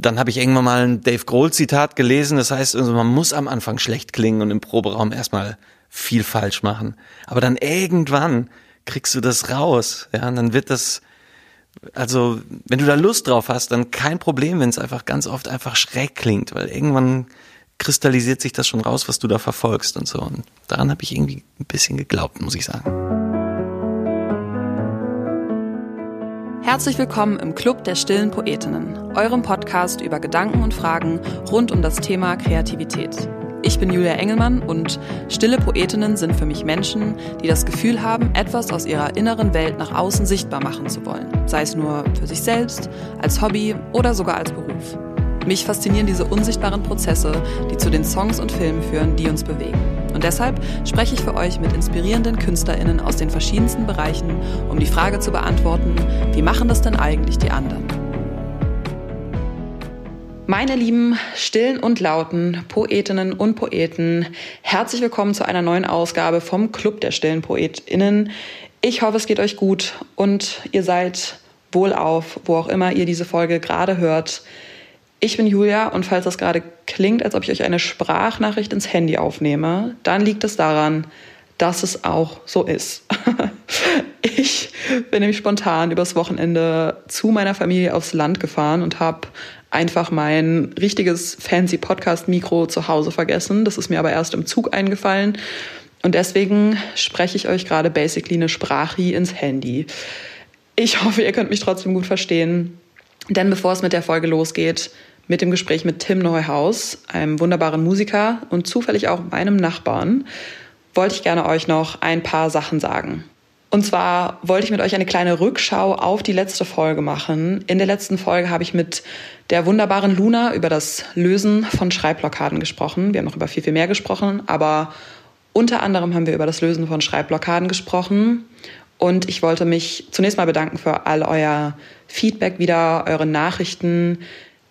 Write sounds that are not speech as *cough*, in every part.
dann habe ich irgendwann mal ein Dave Grohl-Zitat gelesen, das heißt, also man muss am Anfang schlecht klingen und im Proberaum erstmal viel falsch machen. Aber dann irgendwann kriegst du das raus, ja, und dann wird das, also wenn du da Lust drauf hast, dann kein Problem, wenn es einfach ganz oft einfach schräg klingt, weil irgendwann kristallisiert sich das schon raus, was du da verfolgst und so. Und daran habe ich irgendwie ein bisschen geglaubt, muss ich sagen. Herzlich willkommen im Club der stillen Poetinnen, eurem Podcast über Gedanken und Fragen rund um das Thema Kreativität. Ich bin Julia Engelmann und stille Poetinnen sind für mich Menschen, die das Gefühl haben, etwas aus ihrer inneren Welt nach außen sichtbar machen zu wollen, sei es nur für sich selbst, als Hobby oder sogar als Beruf. Mich faszinieren diese unsichtbaren Prozesse, die zu den Songs und Filmen führen, die uns bewegen. Und deshalb spreche ich für euch mit inspirierenden KünstlerInnen aus den verschiedensten Bereichen, um die Frage zu beantworten, wie machen das denn eigentlich die anderen? Meine lieben stillen und lauten Poetinnen und Poeten, herzlich willkommen zu einer neuen Ausgabe vom Club der stillen Poetinnen. Ich hoffe, es geht euch gut und ihr seid wohlauf, wo auch immer ihr diese Folge gerade hört. Ich bin Julia und falls das gerade klingt, als ob ich euch eine Sprachnachricht ins Handy aufnehme, dann liegt es daran, dass es auch so ist. *laughs* ich bin nämlich spontan übers Wochenende zu meiner Familie aufs Land gefahren und habe einfach mein richtiges fancy Podcast-Mikro zu Hause vergessen. Das ist mir aber erst im Zug eingefallen. Und deswegen spreche ich euch gerade basically eine Sprache ins Handy. Ich hoffe, ihr könnt mich trotzdem gut verstehen. Denn bevor es mit der Folge losgeht, mit dem Gespräch mit Tim Neuhaus, einem wunderbaren Musiker und zufällig auch meinem Nachbarn, wollte ich gerne euch noch ein paar Sachen sagen. Und zwar wollte ich mit euch eine kleine Rückschau auf die letzte Folge machen. In der letzten Folge habe ich mit der wunderbaren Luna über das Lösen von Schreibblockaden gesprochen. Wir haben noch über viel, viel mehr gesprochen, aber unter anderem haben wir über das Lösen von Schreibblockaden gesprochen. Und ich wollte mich zunächst mal bedanken für all euer Feedback wieder, eure Nachrichten,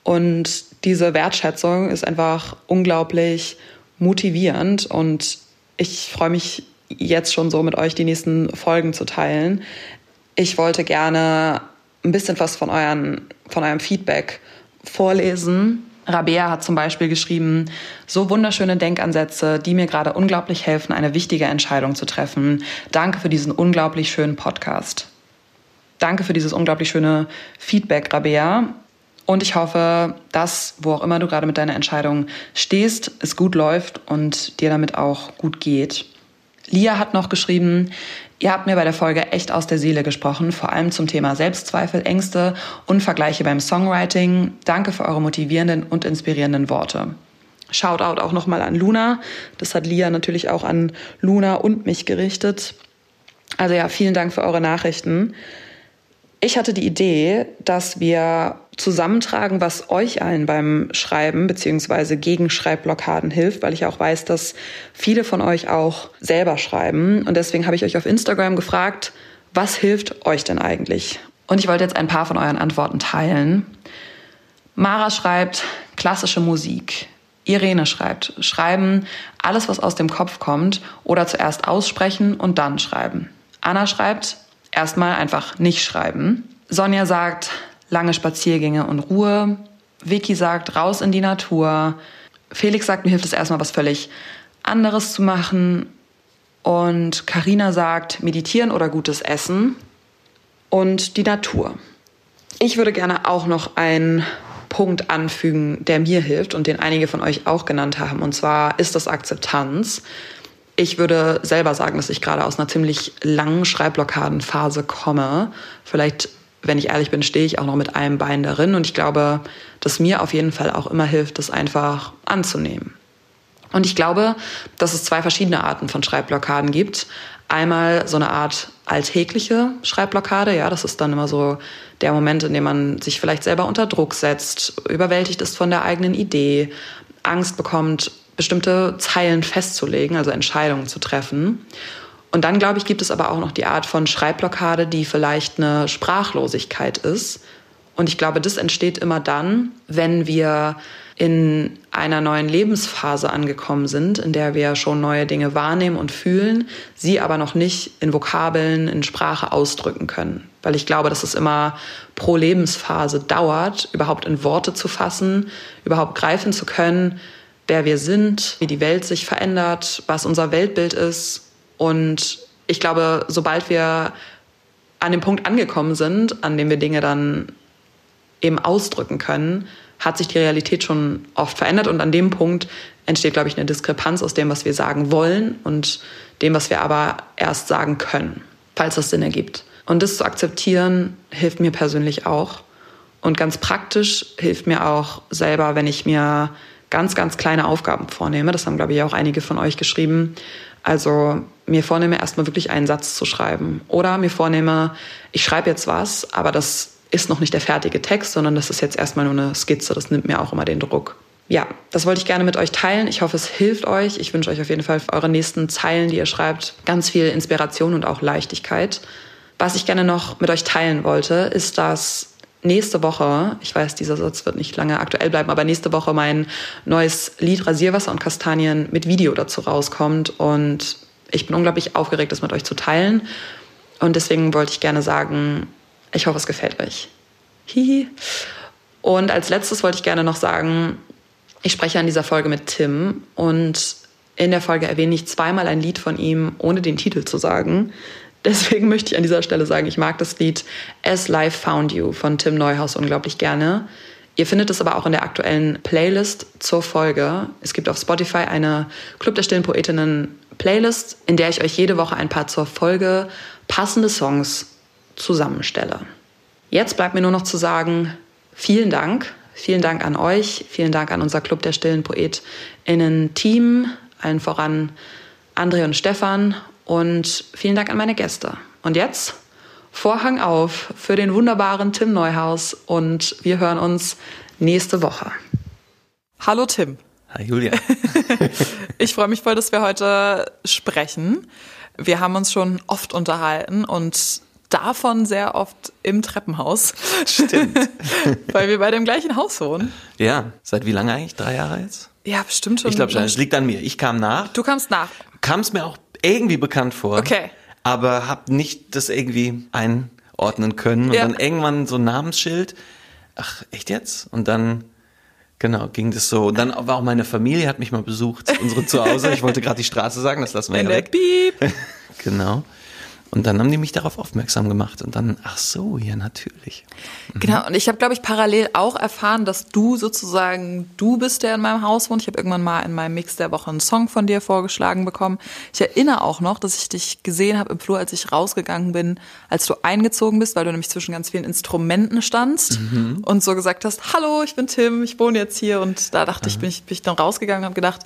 und diese Wertschätzung ist einfach unglaublich motivierend und ich freue mich jetzt schon so mit euch die nächsten Folgen zu teilen. Ich wollte gerne ein bisschen was von, euren, von eurem Feedback vorlesen. Rabea hat zum Beispiel geschrieben, so wunderschöne Denkansätze, die mir gerade unglaublich helfen, eine wichtige Entscheidung zu treffen. Danke für diesen unglaublich schönen Podcast. Danke für dieses unglaublich schöne Feedback, Rabea. Und ich hoffe, dass, wo auch immer du gerade mit deiner Entscheidung stehst, es gut läuft und dir damit auch gut geht. Lia hat noch geschrieben, ihr habt mir bei der Folge echt aus der Seele gesprochen, vor allem zum Thema Selbstzweifel, Ängste und Vergleiche beim Songwriting. Danke für eure motivierenden und inspirierenden Worte. Shoutout auch nochmal an Luna. Das hat Lia natürlich auch an Luna und mich gerichtet. Also ja, vielen Dank für eure Nachrichten. Ich hatte die Idee, dass wir zusammentragen, was euch allen beim Schreiben beziehungsweise gegen Schreibblockaden hilft, weil ich auch weiß, dass viele von euch auch selber schreiben. Und deswegen habe ich euch auf Instagram gefragt, was hilft euch denn eigentlich? Und ich wollte jetzt ein paar von euren Antworten teilen. Mara schreibt klassische Musik. Irene schreibt, schreiben alles, was aus dem Kopf kommt oder zuerst aussprechen und dann schreiben. Anna schreibt erstmal einfach nicht schreiben. Sonja sagt, lange Spaziergänge und Ruhe. Vicky sagt, raus in die Natur. Felix sagt, mir hilft es erstmal was völlig anderes zu machen. Und Karina sagt, meditieren oder gutes Essen und die Natur. Ich würde gerne auch noch einen Punkt anfügen, der mir hilft und den einige von euch auch genannt haben. Und zwar ist das Akzeptanz. Ich würde selber sagen, dass ich gerade aus einer ziemlich langen Schreibblockadenphase komme. Vielleicht, wenn ich ehrlich bin, stehe ich auch noch mit einem Bein darin. Und ich glaube, dass mir auf jeden Fall auch immer hilft, das einfach anzunehmen. Und ich glaube, dass es zwei verschiedene Arten von Schreibblockaden gibt. Einmal so eine Art alltägliche Schreibblockade, ja, das ist dann immer so der Moment, in dem man sich vielleicht selber unter Druck setzt, überwältigt ist von der eigenen Idee, Angst bekommt, bestimmte Zeilen festzulegen, also Entscheidungen zu treffen. Und dann, glaube ich, gibt es aber auch noch die Art von Schreibblockade, die vielleicht eine Sprachlosigkeit ist. Und ich glaube, das entsteht immer dann, wenn wir in einer neuen Lebensphase angekommen sind, in der wir schon neue Dinge wahrnehmen und fühlen, sie aber noch nicht in Vokabeln, in Sprache ausdrücken können. weil ich glaube, dass es immer pro Lebensphase dauert, überhaupt in Worte zu fassen, überhaupt greifen zu können, wer wir sind, wie die Welt sich verändert, was unser Weltbild ist. Und ich glaube, sobald wir an dem Punkt angekommen sind, an dem wir Dinge dann eben ausdrücken können, hat sich die Realität schon oft verändert und an dem Punkt entsteht, glaube ich, eine Diskrepanz aus dem, was wir sagen wollen und dem, was wir aber erst sagen können, falls das Sinn ergibt. Und das zu akzeptieren, hilft mir persönlich auch. Und ganz praktisch hilft mir auch selber, wenn ich mir ganz, ganz kleine Aufgaben vornehme. Das haben, glaube ich, auch einige von euch geschrieben. Also mir vornehme, erstmal wirklich einen Satz zu schreiben. Oder mir vornehme, ich schreibe jetzt was, aber das ist noch nicht der fertige Text, sondern das ist jetzt erstmal nur eine Skizze. Das nimmt mir auch immer den Druck. Ja, das wollte ich gerne mit euch teilen. Ich hoffe, es hilft euch. Ich wünsche euch auf jeden Fall für eure nächsten Zeilen, die ihr schreibt, ganz viel Inspiration und auch Leichtigkeit. Was ich gerne noch mit euch teilen wollte, ist, dass nächste Woche, ich weiß, dieser Satz wird nicht lange aktuell bleiben, aber nächste Woche mein neues Lied Rasierwasser und Kastanien mit Video dazu rauskommt. Und ich bin unglaublich aufgeregt, das mit euch zu teilen. Und deswegen wollte ich gerne sagen, ich hoffe, es gefällt euch. Hihi. Und als letztes wollte ich gerne noch sagen, ich spreche an dieser Folge mit Tim und in der Folge erwähne ich zweimal ein Lied von ihm, ohne den Titel zu sagen. Deswegen *laughs* möchte ich an dieser Stelle sagen, ich mag das Lied As Life Found You von Tim Neuhaus unglaublich gerne. Ihr findet es aber auch in der aktuellen Playlist zur Folge. Es gibt auf Spotify eine Club der stillen Poetinnen Playlist, in der ich euch jede Woche ein paar zur Folge passende Songs zusammenstelle. Jetzt bleibt mir nur noch zu sagen, vielen Dank. Vielen Dank an euch, vielen Dank an unser Club der stillen PoetInnen-Team, allen voran André und Stefan und vielen Dank an meine Gäste. Und jetzt Vorhang auf für den wunderbaren Tim Neuhaus und wir hören uns nächste Woche. Hallo Tim. Hi Julia. *laughs* ich freue mich voll, dass wir heute sprechen. Wir haben uns schon oft unterhalten und davon sehr oft im Treppenhaus. Stimmt. *laughs* Weil wir beide im gleichen Haus wohnen. Ja, seit wie lange eigentlich? Drei Jahre jetzt? Ja, bestimmt schon. Ich glaube schon, es liegt an mir. Ich kam nach. Du kamst nach. Kam es mir auch irgendwie bekannt vor. Okay. Aber habe nicht das irgendwie einordnen können. Und ja. dann irgendwann so ein Namensschild. Ach, echt jetzt? Und dann Genau, ging das so. Und dann war auch meine Familie, hat mich mal besucht, unsere Zuhause. Ich wollte gerade die Straße sagen, das lassen wir *laughs* ja weg. Piep. *laughs* genau. Und dann haben die mich darauf aufmerksam gemacht und dann, ach so, ja, natürlich. Mhm. Genau, und ich habe, glaube ich, parallel auch erfahren, dass du sozusagen, du bist, der in meinem Haus wohnt. Ich habe irgendwann mal in meinem Mix der Woche einen Song von dir vorgeschlagen bekommen. Ich erinnere auch noch, dass ich dich gesehen habe im Flur, als ich rausgegangen bin, als du eingezogen bist, weil du nämlich zwischen ganz vielen Instrumenten standst mhm. und so gesagt hast, hallo, ich bin Tim, ich wohne jetzt hier. Und da dachte Aha. ich, bin ich, bin ich dann rausgegangen und habe gedacht,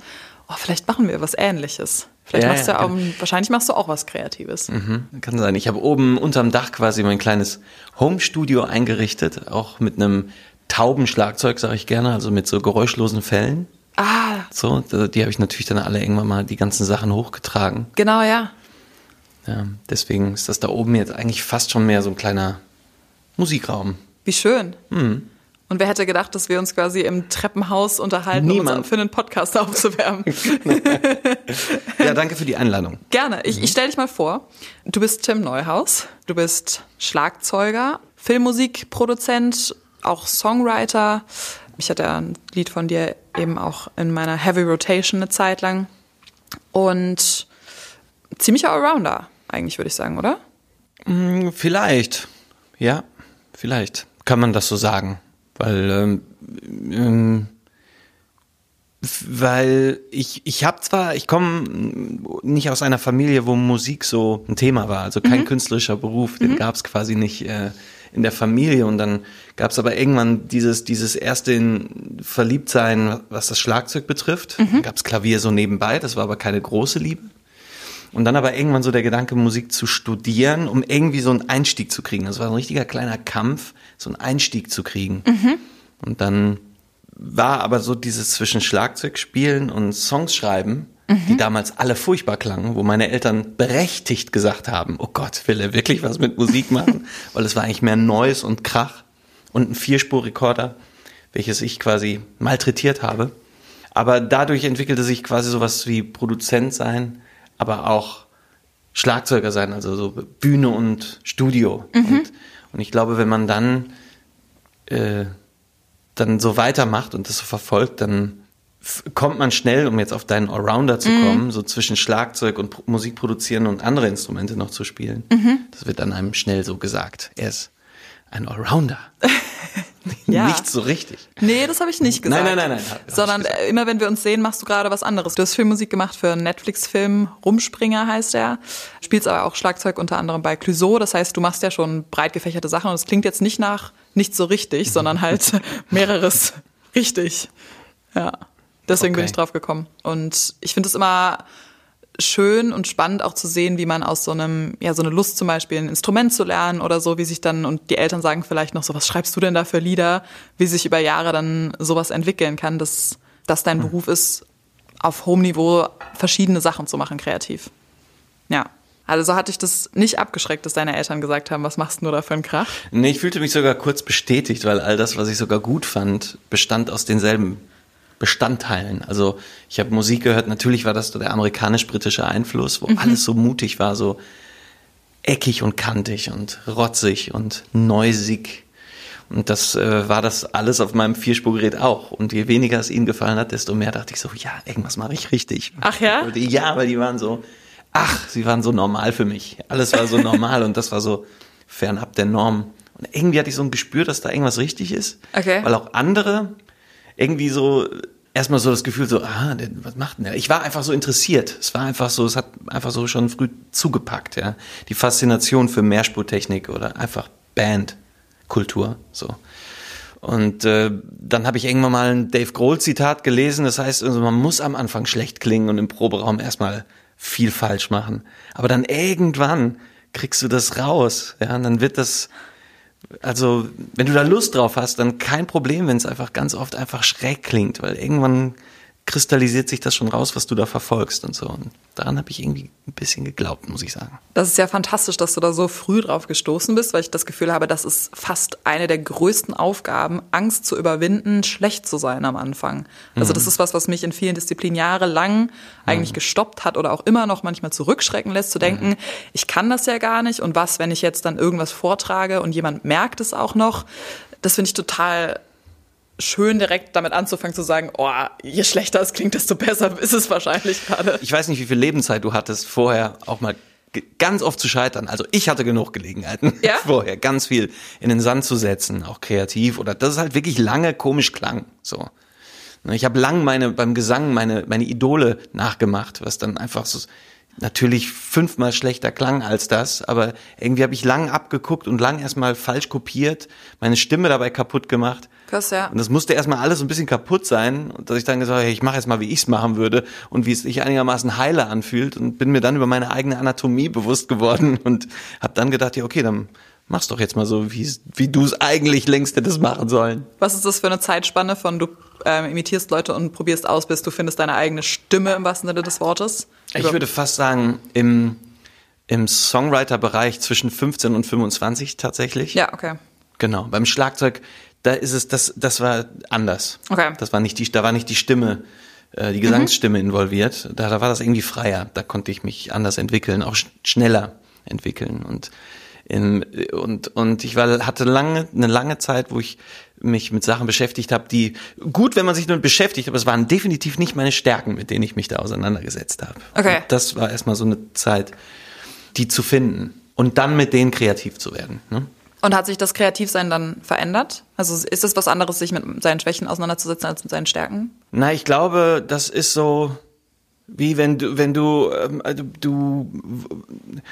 oh, vielleicht machen wir was Ähnliches. Vielleicht ja, machst du ja, auch, genau. wahrscheinlich machst du auch was Kreatives. Mhm, kann sein. Ich habe oben unterm Dach quasi mein kleines Home-Studio eingerichtet, auch mit einem Taubenschlagzeug, sage ich gerne, also mit so geräuschlosen Fällen. Ah. So, die habe ich natürlich dann alle irgendwann mal die ganzen Sachen hochgetragen. Genau, ja. Ja, deswegen ist das da oben jetzt eigentlich fast schon mehr so ein kleiner Musikraum. Wie schön. Mhm. Und wer hätte gedacht, dass wir uns quasi im Treppenhaus unterhalten, Niemand. um uns für einen Podcast *laughs* aufzuwärmen? *laughs* ja, danke für die Einladung. Gerne. Ich, ich stelle dich mal vor. Du bist Tim Neuhaus. Du bist Schlagzeuger, Filmmusikproduzent, auch Songwriter. Ich hatte ein Lied von dir eben auch in meiner Heavy Rotation eine Zeit lang. Und ziemlicher Allrounder, eigentlich, würde ich sagen, oder? Mm, vielleicht. Ja, vielleicht. Kann man das so sagen. Weil, ähm, ähm, weil ich, ich habe zwar, ich komme nicht aus einer Familie, wo Musik so ein Thema war, also kein mhm. künstlerischer Beruf, den mhm. gab es quasi nicht äh, in der Familie und dann gab es aber irgendwann dieses, dieses erste in Verliebtsein, was das Schlagzeug betrifft. Mhm. Gab es Klavier so nebenbei, das war aber keine große Liebe. Und dann aber irgendwann so der Gedanke, Musik zu studieren, um irgendwie so einen Einstieg zu kriegen. Das war ein richtiger kleiner Kampf, so einen Einstieg zu kriegen. Mhm. Und dann war aber so dieses zwischen Schlagzeug spielen und Songs schreiben, mhm. die damals alle furchtbar klangen, wo meine Eltern berechtigt gesagt haben, oh Gott, will er wirklich was mit Musik machen? *laughs* Weil es war eigentlich mehr Neues und Krach und ein Vierspurrekorder, welches ich quasi malträtiert habe. Aber dadurch entwickelte sich quasi sowas wie Produzent sein, aber auch Schlagzeuger sein, also so Bühne und Studio. Und, und ich glaube, wenn man dann, äh, dann so weitermacht und das so verfolgt, dann kommt man schnell, um jetzt auf deinen Allrounder zu kommen, so zwischen Schlagzeug und Pro Musik produzieren und andere Instrumente noch zu spielen. Das wird dann einem schnell so gesagt. Er ist ein Allrounder. *laughs* Ja. Nicht so richtig. Nee, das habe ich nicht gesagt. Nein, nein, nein, nein, Sondern äh, immer wenn wir uns sehen, machst du gerade was anderes. Du hast Filmmusik gemacht für einen Netflix-Film, Rumspringer heißt er. Spielst aber auch Schlagzeug unter anderem bei Clouseau. Das heißt, du machst ja schon breit gefächerte Sachen und es klingt jetzt nicht nach nicht so richtig, sondern halt *laughs* mehreres richtig. Ja. Deswegen bin Okay. ich drauf gekommen. Und ich finde es immer schön und spannend auch zu sehen, wie man aus so einem, ja, so eine Lust zum Beispiel, ein Instrument zu lernen oder so, wie sich dann, und die Eltern sagen vielleicht noch so, was schreibst du denn da für Lieder, wie sich über Jahre dann sowas entwickeln kann, dass, dass dein Beruf ist, auf hohem Niveau verschiedene Sachen zu machen, kreativ. Ja. Also so hatte ich das nicht abgeschreckt, dass deine Eltern gesagt haben, was machst du da für einen Krach? Nee, ich fühlte mich sogar kurz bestätigt, weil all das, was ich sogar gut fand, bestand aus denselben Bestandteilen. Also ich habe Musik gehört, natürlich war das so der amerikanisch-britische Einfluss, wo alles so mutig war, so eckig und kantig und rotzig und neusig. Und das äh, war das alles auf meinem Vierspurgerät auch. Und je weniger es ihnen gefallen hat, desto mehr dachte ich so, ja, irgendwas mache ich richtig. Ach ja? Ja, weil die waren so, ach, sie waren so normal für mich. Alles war so normal und das war so fernab der Norm. Und irgendwie hatte ich so ein Gespür, dass da irgendwas richtig ist. Okay. Weil auch andere irgendwie so erstmal so das Gefühl so, ah, was macht denn der? Ich war einfach so interessiert. Es war einfach so, es hat einfach so schon früh zugepackt, ja. Die Faszination für Mehrspurtechnik oder einfach Bandkultur, so. Und äh, dann habe ich irgendwann mal ein Dave Grohl-Zitat gelesen, das heißt, also man muss am Anfang schlecht klingen und im Proberaum erstmal viel falsch machen. Aber dann irgendwann kriegst du das raus, ja, und dann wird das, also wenn du da Lust drauf hast, dann kein Problem, wenn es einfach ganz oft einfach schräg klingt, weil irgendwann kristallisiert sich das schon raus, was du da verfolgst und so. Und daran habe ich irgendwie ein bisschen geglaubt, muss ich sagen. Das ist ja fantastisch, dass du da so früh drauf gestoßen bist, weil ich das Gefühl habe, das ist fast eine der größten Aufgaben, Angst zu überwinden, schlecht zu sein am Anfang. Also das ist was, was mich in vielen Disziplinen jahrelang eigentlich gestoppt hat oder auch immer noch manchmal zurückschrecken lässt, zu denken, ich kann das ja gar nicht und was, wenn ich jetzt dann irgendwas vortrage und jemand merkt es auch noch. Das finde ich total schön, direkt damit anzufangen zu sagen, oh, je schlechter es klingt, desto besser *laughs* ist es wahrscheinlich gerade. Ich weiß nicht, wie viel Lebenszeit du hattest, vorher auch mal ganz oft zu scheitern. Also ich hatte genug Gelegenheiten *laughs* Ja? vorher, ganz viel in den Sand zu setzen, auch kreativ oder das ist halt wirklich lange komisch klang. So, Ne, ich habe lang meine beim Gesang meine meine Idole nachgemacht, was dann einfach so natürlich fünfmal schlechter klang als das, aber irgendwie habe ich lang abgeguckt und lang erstmal falsch kopiert, meine Stimme dabei kaputt gemacht. Krass, ja. Und das musste erstmal alles so ein bisschen kaputt sein, dass ich dann gesagt habe, hey, ich mache jetzt mal, wie ich es machen würde und wie es sich einigermaßen heile anfühlt und bin mir dann über meine eigene Anatomie bewusst geworden *laughs* und habe dann gedacht, ja okay, dann mach's doch jetzt mal so, wie wie du es eigentlich längst hättest machen sollen. Was ist das für eine Zeitspanne von du ähm, imitierst Leute und probierst aus, bis du findest deine eigene Stimme im wahrsten Sinne des Wortes? Ich würde fast sagen, im, im Songwriter-Bereich zwischen 15 und 25 tatsächlich. Ja, okay. Genau. Beim Schlagzeug, da ist es, das, das war anders. Okay. Das war nicht die, da war nicht die Stimme, äh, die Gesangsstimme involviert. Da, da war das irgendwie freier. Da konnte ich mich anders entwickeln, auch sch schneller entwickeln. Und, in, und, und ich war, hatte lange, eine lange Zeit, wo ich mich mit Sachen beschäftigt habe, die gut, wenn man sich damit beschäftigt, aber es waren definitiv nicht meine Stärken, mit denen ich mich da auseinandergesetzt habe. Okay. Und das war erstmal so eine Zeit, die zu finden und dann mit denen kreativ zu werden. Ne? Und hat sich das Kreativsein dann verändert? Also ist es was anderes, sich mit seinen Schwächen auseinanderzusetzen als mit seinen Stärken? Na, ich glaube, das ist so wie wenn du, wenn du, ähm, du,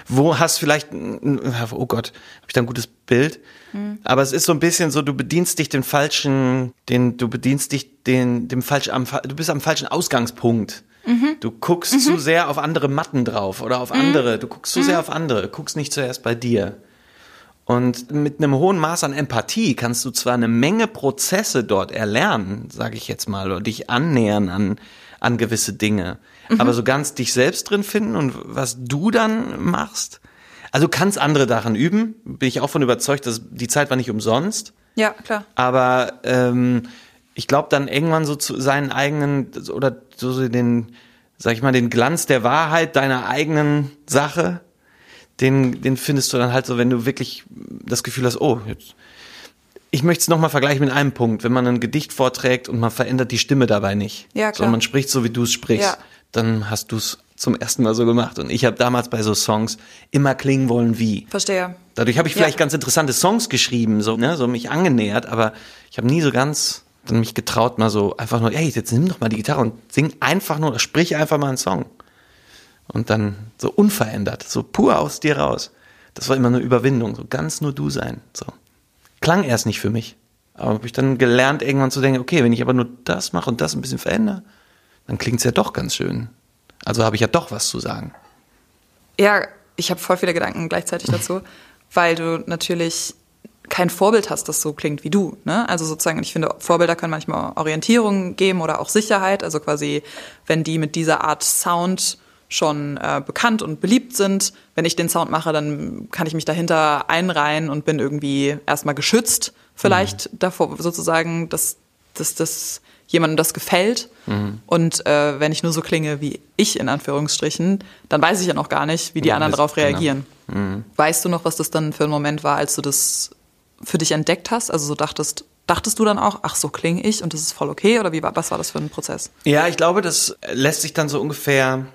wo hast vielleicht, oh Gott, habe ich da ein gutes Bild? Aber es ist so ein bisschen so, du bedienst dich den falschen, den, du bedienst dich den, dem falschen, am, du bist am falschen Ausgangspunkt. Du guckst zu sehr auf andere Matten drauf oder auf andere. Du guckst zu sehr auf andere, guckst nicht zuerst bei dir. Und mit einem hohen Maß an Empathie kannst du zwar eine Menge Prozesse dort erlernen, sage ich jetzt mal, oder dich annähern an, an gewisse Dinge, aber so ganz dich selbst drin finden und was du dann machst. Also du kannst andere daran üben, bin ich auch von überzeugt, dass die Zeit war nicht umsonst. Ja, klar. Aber ähm, ich glaube dann irgendwann so zu seinen eigenen oder so den, sag ich mal, den Glanz der Wahrheit deiner eigenen Sache den, den findest du dann halt so, wenn du wirklich das Gefühl hast, oh, jetzt, ich möchte es nochmal vergleichen mit einem Punkt. Wenn man ein Gedicht vorträgt und man verändert die Stimme dabei nicht, Ja, klar. sondern man spricht so, wie du es sprichst, Ja. dann hast du es zum ersten Mal so gemacht. Und ich habe damals bei so Songs immer klingen wollen wie. Verstehe. Dadurch habe ich vielleicht Ja. ganz interessante Songs geschrieben, so, ne, so mich angenähert, aber ich habe nie so ganz dann mich getraut, mal so einfach nur, ey, jetzt nimm doch mal die Gitarre und sing einfach nur, sprich einfach mal einen Song. Und dann so unverändert, so pur aus dir raus. Das war immer eine Überwindung, so ganz nur du sein. So. Klang erst nicht für mich. Aber habe ich dann gelernt, irgendwann zu denken, okay, wenn ich aber nur das mache und das ein bisschen verändere, dann klingt's ja doch ganz schön. Also habe ich ja doch was zu sagen. Ja, ich habe voll viele Gedanken gleichzeitig dazu, *laughs* weil du natürlich kein Vorbild hast, das so klingt wie du. Ne? Also sozusagen, ich finde, Vorbilder können manchmal Orientierung geben oder auch Sicherheit. Also quasi, wenn die mit dieser Art Sound schon äh, bekannt und beliebt sind, wenn ich den Sound mache, dann kann ich mich dahinter einreihen und bin irgendwie erstmal geschützt, vielleicht davor sozusagen, dass, dass, dass jemandem das gefällt. Und äh, wenn ich nur so klinge wie ich in Anführungsstrichen, dann weiß ich ja noch gar nicht, wie die Ja, anderen darauf genau. reagieren. Weißt du noch, was das dann für ein Moment war, als du das für dich entdeckt hast? Also so dachtest, dachtest du dann auch, ach so klinge ich und das ist voll okay? Oder wie was war das für ein Prozess? Ja, ich glaube, das lässt sich dann so ungefähr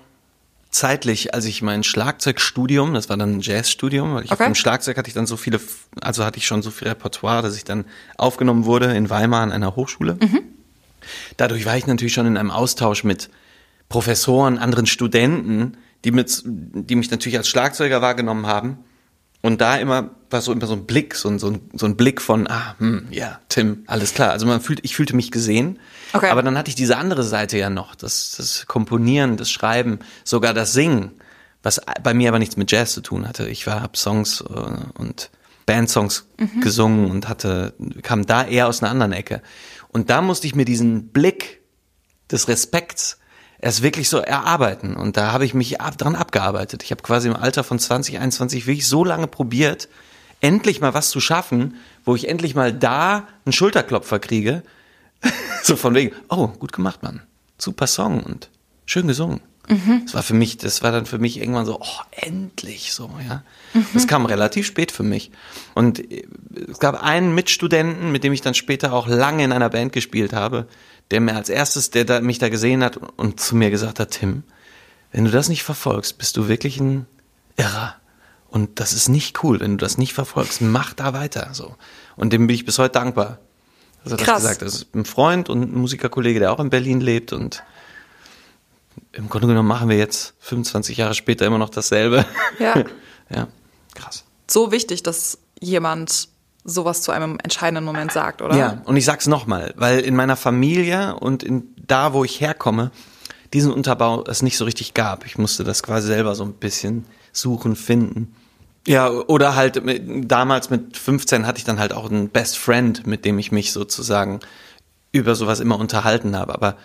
zeitlich, als ich mein Schlagzeugstudium, das war dann ein Jazzstudium, weil ich auf Okay. dem Schlagzeug hatte ich dann so viele, also hatte ich schon so viel Repertoire, dass ich dann aufgenommen wurde in Weimar an einer Hochschule. Dadurch war ich natürlich schon in einem Austausch mit Professoren, anderen Studenten, die, mit, die mich natürlich als Schlagzeuger wahrgenommen haben. Und da immer war so immer so ein Blick, so ein, so ein, so ein Blick von, ah, hm, ja, Tim, alles klar. Also man fühlt, ich fühlte mich gesehen. Okay. Aber dann hatte ich diese andere Seite ja noch, das, das Komponieren, das Schreiben, sogar das Singen, was bei mir aber nichts mit Jazz zu tun hatte. Ich war, hab Songs äh, und Bandsongs gesungen und hatte, kam da eher aus einer anderen Ecke. Und da musste ich mir diesen Blick des Respekts erst wirklich so erarbeiten. Und da habe ich mich ab, dran abgearbeitet. Ich habe quasi im Alter von 20, 21 wirklich so lange probiert, endlich mal was zu schaffen, wo ich endlich mal da einen Schulterklopfer kriege. *laughs* so von wegen, oh, gut gemacht, Mann. Super Song und schön gesungen. Das war für mich, das war dann für mich irgendwann so, oh, endlich so, ja. Das kam relativ spät für mich. Und äh, es gab einen Mitstudenten, mit dem ich dann später auch lange in einer Band gespielt habe, der mir als erstes, der da, mich da gesehen hat und zu mir gesagt hat, Tim, wenn du das nicht verfolgst, bist du wirklich ein Irrer. Und das ist nicht cool, wenn du das nicht verfolgst. Mach da weiter, so. Und dem bin ich bis heute dankbar. Dass er das Krass. gesagt hat. Das ist ein Freund und ein Musikerkollege, der auch in Berlin lebt und im Grunde genommen machen wir jetzt 25 Jahre später immer noch dasselbe. *laughs* Ja. *laughs* ja, krass. So wichtig, dass jemand sowas zu einem entscheidenden Moment sagt, oder? Ja, und ich sag's nochmal, weil in meiner Familie und in da, wo ich herkomme, diesen Unterbau es nicht so richtig gab. Ich musste das quasi selber so ein bisschen suchen, finden. Ja, oder halt mit, damals mit 15 hatte ich dann halt auch einen Best Friend, mit dem ich mich sozusagen über sowas immer unterhalten habe, aber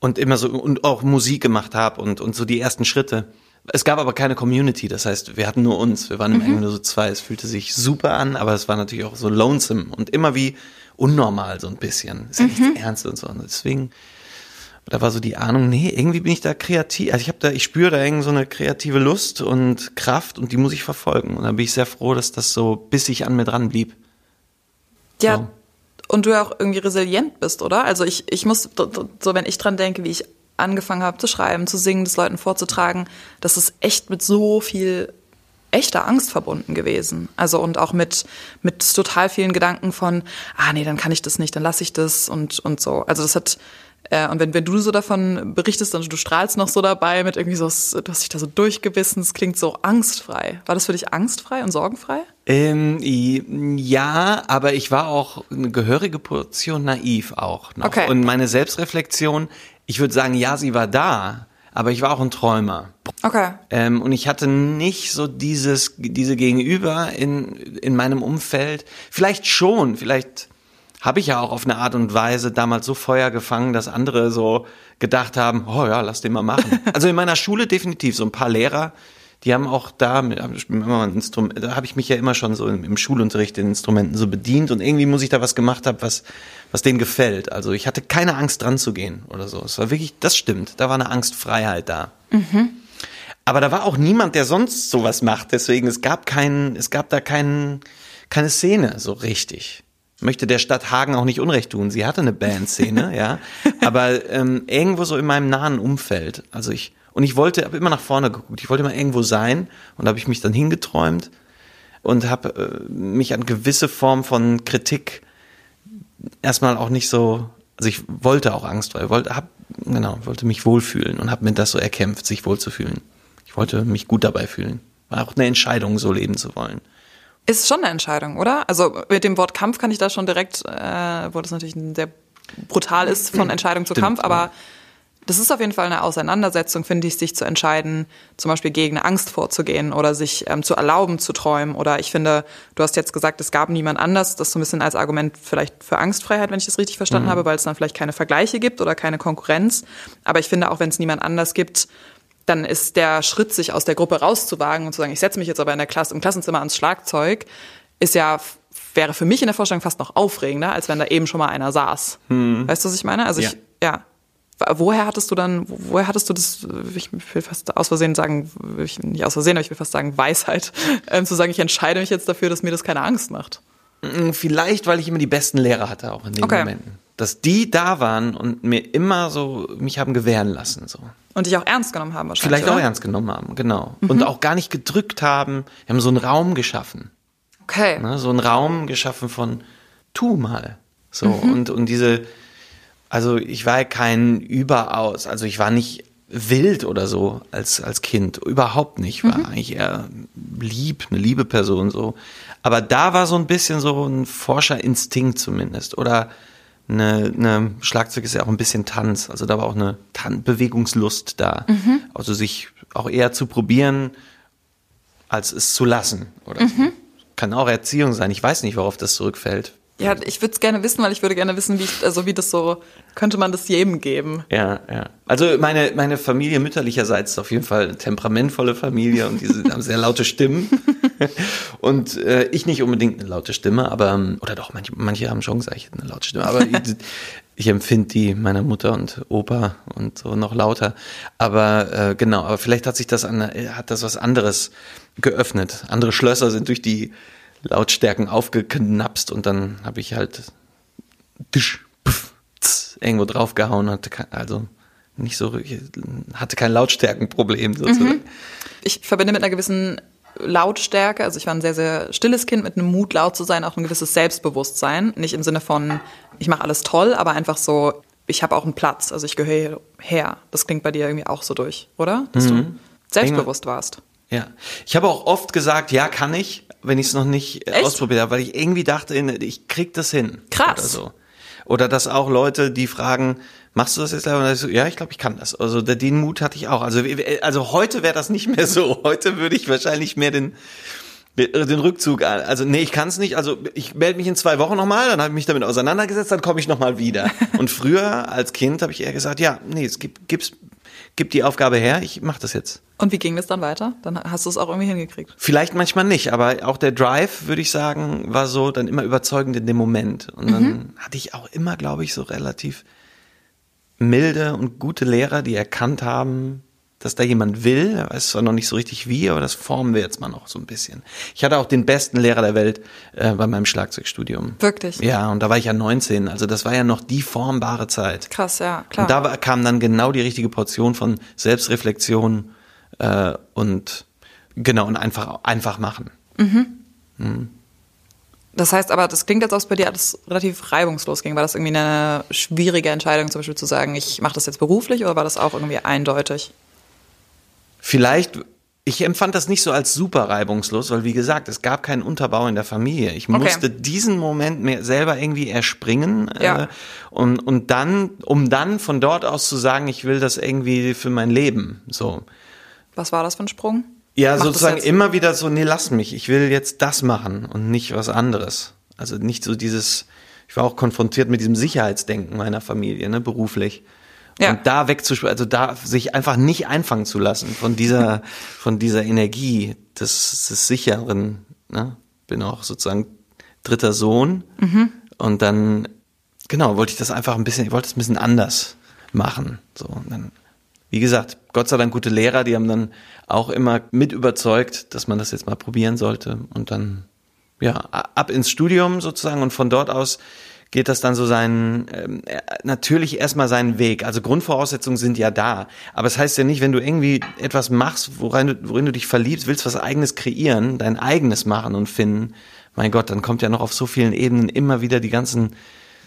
und immer so und auch Musik gemacht habe und und so die ersten Schritte. Es gab aber keine Community, das heißt, wir hatten nur uns, wir waren im Endeffekt nur so zwei. Es fühlte sich super an, aber es war natürlich auch so lonesome und immer wie unnormal so ein bisschen. Ist ja nichts Ernstes und so. Und deswegen da war so die Ahnung, nee, irgendwie bin ich da kreativ. Also ich habe da, ich spüre da irgendwie so eine kreative Lust und Kraft und die muss ich verfolgen. Und da bin ich sehr froh, dass das so bissig an mir dran blieb. Ja. So. Und du ja auch irgendwie resilient bist, oder? Also ich, ich muss, so wenn ich dran denke, wie ich angefangen habe zu schreiben, zu singen, das Leuten vorzutragen, das ist echt mit so viel echter Angst verbunden gewesen. Also und auch mit, mit total vielen Gedanken von, ah nee, dann kann ich das nicht, dann lasse ich das und, und so. Also das hat, äh, und wenn, wenn du so davon berichtest, dann du strahlst noch so dabei mit irgendwie so, du hast dich da so durchgebissen, es klingt so angstfrei. War das für dich angstfrei und sorgenfrei? Ähm, ja, aber ich war auch eine gehörige Portion naiv auch noch. Okay. Und meine Selbstreflexion, ich würde sagen, ja, sie war da, aber ich war auch ein Träumer. Okay. Ähm, und ich hatte nicht so dieses, diese Gegenüber in, in meinem Umfeld. Vielleicht schon, vielleicht habe ich ja auch auf eine Art und Weise damals so Feuer gefangen, dass andere so gedacht haben, oh ja, lass den mal machen. *laughs* also in meiner Schule definitiv so ein paar Lehrer, die haben auch da, mit, immer ein Instrument, da habe ich mich ja immer schon so im, Schulunterricht den Instrumenten so bedient und irgendwie muss ich da was gemacht haben, was, was denen gefällt. Also ich hatte keine Angst dran zu gehen oder so. Es war wirklich, das stimmt, da war eine Angstfreiheit da. Aber da war auch niemand, der sonst sowas macht. Deswegen, es gab keinen, es gab da keinen, keine Szene so richtig. Ich möchte der Stadt Hagen auch nicht Unrecht tun. Sie hatte eine Bandszene, *laughs* ja. Aber ähm, irgendwo so in meinem nahen Umfeld. Also ich, und ich wollte, habe immer nach vorne geguckt. Ich wollte mal irgendwo sein und habe ich mich dann hingeträumt und habe äh, mich an gewisse Form von Kritik erstmal auch nicht so, also ich wollte auch Angst, weil wollte, hab, genau, wollte mich wohlfühlen und habe mir das so erkämpft, sich wohlzufühlen. Ich wollte mich gut dabei fühlen. War auch eine Entscheidung, so leben zu wollen. Ist schon eine Entscheidung, oder? Also mit dem Wort Kampf kann ich da schon direkt, äh, wo das natürlich sehr brutal ist von Entscheidung zu Stimmt, Kampf, aber das ist auf jeden Fall eine Auseinandersetzung, finde ich, sich zu entscheiden, zum Beispiel gegen eine Angst vorzugehen oder sich ähm, zu erlauben zu träumen. Oder ich finde, du hast jetzt gesagt, es gab niemand anders, das so ein bisschen als Argument vielleicht für Angstfreiheit, wenn ich das richtig verstanden mhm. habe, weil es dann vielleicht keine Vergleiche gibt oder keine Konkurrenz. Aber ich finde auch, wenn es niemand anders gibt, dann ist der Schritt, sich aus der Gruppe rauszuwagen und zu sagen, ich setze mich jetzt aber in der Klasse, im Klassenzimmer ans Schlagzeug, ist ja wäre für mich in der Vorstellung fast noch aufregender, als wenn da eben schon mal einer saß. Hm. Weißt du, was ich meine? Also ja. ich, ja. Woher hattest du dann, woher hattest du das, ich will fast aus Versehen sagen, ich, nicht aus Versehen, aber ich will fast sagen Weisheit, *laughs* ähm, zu sagen, ich entscheide mich jetzt dafür, dass mir das keine Angst macht? Hm, vielleicht, weil ich immer die besten Lehrer hatte, auch in den okay. Momenten. Dass die da waren und mir immer so, mich haben gewähren lassen, so. Und dich auch ernst genommen haben wahrscheinlich. Vielleicht oder? auch ernst genommen haben, genau. Mhm. Und auch gar nicht gedrückt haben. Wir haben so einen Raum geschaffen. Okay. Ne, so einen Raum geschaffen von tu mal. So. Mhm. Und, und diese, also ich war ja kein Überaus, also ich war nicht wild oder so als, als Kind. Überhaupt nicht. War mhm. eigentlich eher lieb, eine liebe Person so. Aber da war so ein bisschen so ein Forscherinstinkt zumindest. Oder eine, eine Schlagzeug ist ja auch ein bisschen Tanz, also da war auch eine Tan Bewegungslust da. Mhm. Also sich auch eher zu probieren, als es zu lassen. Oder mhm. so. Kann auch Erziehung sein. Ich weiß nicht, worauf das zurückfällt. Ja, ich würde es gerne wissen, weil ich würde gerne wissen, wie ich, also wie das so, könnte man das jedem geben? Ja, ja. Also meine, meine Familie mütterlicherseits ist auf jeden Fall eine temperamentvolle Familie und die haben sehr laute Stimmen. *laughs* und äh, ich nicht unbedingt eine laute Stimme, aber, oder doch, manche, manche haben schon gesagt, eine laute Stimme, aber ich, ich empfinde die meiner Mutter und Opa und so noch lauter. Aber äh, genau, aber vielleicht hat sich das an, hat das was anderes geöffnet. Andere Schlösser sind durch die Lautstärken aufgeknapst und dann habe ich halt tisch, pf, tz, irgendwo draufgehauen, hatte kein, also nicht so, hatte kein Lautstärkenproblem sozusagen. Mhm. Ich verbinde mit einer gewissen Lautstärke, also ich war ein sehr, sehr stilles Kind mit einem Mut, laut zu sein, auch ein gewisses Selbstbewusstsein. Nicht im Sinne von, ich mache alles toll, aber einfach so, ich habe auch einen Platz, also ich gehöre her. Das klingt bei dir irgendwie auch so durch, oder? Dass mhm. du selbstbewusst warst. Ja, ich habe auch oft gesagt, ja, kann ich, wenn ich es noch nicht Echt? ausprobiert habe, weil ich irgendwie dachte, ich krieg das hin. Krass. Oder so. Oder dass auch Leute, die fragen, machst du das jetzt? Und ich so, ja, ich glaube, ich kann das. Also den Mut hatte ich auch. Also, also heute wäre das nicht mehr *laughs* so. Heute würde ich wahrscheinlich mehr den den Rückzug Also nee, ich kann es nicht. Also ich melde mich in zwei Wochen nochmal, dann habe ich mich damit auseinandergesetzt, dann komme ich nochmal wieder. *laughs* Und früher als Kind habe ich eher gesagt, ja, nee, es gibt, gibt's gib die Aufgabe her, ich mache das jetzt. Und wie ging das dann weiter? Dann hast du es auch irgendwie hingekriegt? Vielleicht manchmal nicht, aber auch der Drive, würde ich sagen, war so dann immer überzeugend in dem Moment. Und dann mhm. hatte ich auch immer, glaube ich, so relativ milde und gute Lehrer, die erkannt haben, dass da jemand will. Er weiß zwar noch nicht so richtig wie, aber das formen wir jetzt mal noch so ein bisschen. Ich hatte auch den besten Lehrer der Welt äh, bei meinem Schlagzeugstudium. Wirklich? Ja, und da war ich ja 19. Also das war ja noch die formbare Zeit. Krass, ja, klar. Und da war, kam dann genau die richtige Portion von Selbstreflexion äh, und genau, und einfach, einfach machen. Mhm. Mhm. Das heißt aber, das klingt, als ob es bei dir alles relativ reibungslos ging. War das irgendwie eine schwierige Entscheidung, zum Beispiel zu sagen, ich mache das jetzt beruflich oder war das auch irgendwie eindeutig? Vielleicht, ich empfand das nicht so als super reibungslos, weil wie gesagt, es gab keinen Unterbau in der Familie. Ich okay. musste diesen Moment mir selber irgendwie erspringen ja. äh, und, und dann, um dann von dort aus zu sagen, ich will das irgendwie für mein Leben. So. Was war das für ein Sprung? Ja, Mach sozusagen immer wieder so, nee, lass mich, ich will jetzt das machen und nicht was anderes. Also nicht so dieses, ich war auch konfrontiert mit diesem Sicherheitsdenken meiner Familie, ne, beruflich. Ja. Und da wegzuspielen, also da sich einfach nicht einfangen zu lassen von dieser, *laughs* von dieser Energie des, des sicheren, ne? Bin auch sozusagen dritter Sohn. Mhm. Und dann, genau, wollte ich das einfach ein bisschen, ich wollte es ein bisschen anders machen. So, und dann wie gesagt, Gott sei Dank gute Lehrer, die haben dann auch immer mit überzeugt, dass man das jetzt mal probieren sollte und dann ja ab ins Studium sozusagen und von dort aus geht das dann so seinen, ähm, natürlich erstmal seinen Weg. Also Grundvoraussetzungen sind ja da. Aber es das heißt ja nicht, wenn du irgendwie etwas machst, worin du, worin du dich verliebst, willst was eigenes kreieren, dein eigenes machen und finden, mein Gott, dann kommt ja noch auf so vielen Ebenen immer wieder die ganzen,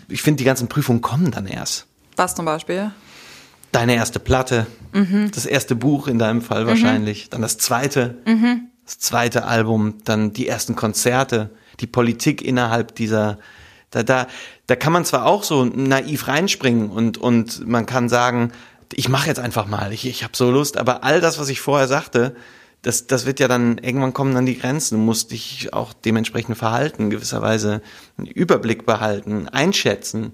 ich finde, die ganzen Prüfungen kommen dann erst. Was zum Beispiel? Deine erste Platte, mhm. das erste Buch in deinem Fall wahrscheinlich, mhm. dann das zweite, mhm. das zweite Album, dann die ersten Konzerte, die Politik innerhalb dieser da, da, da kann man zwar auch so naiv reinspringen und, und man kann sagen, ich mache jetzt einfach mal, ich, ich habe so Lust, aber all das, was ich vorher sagte, das, das wird ja dann, irgendwann kommen dann die Grenzen. Du musst dich auch dementsprechend verhalten, gewisserweise einen Überblick behalten, einschätzen.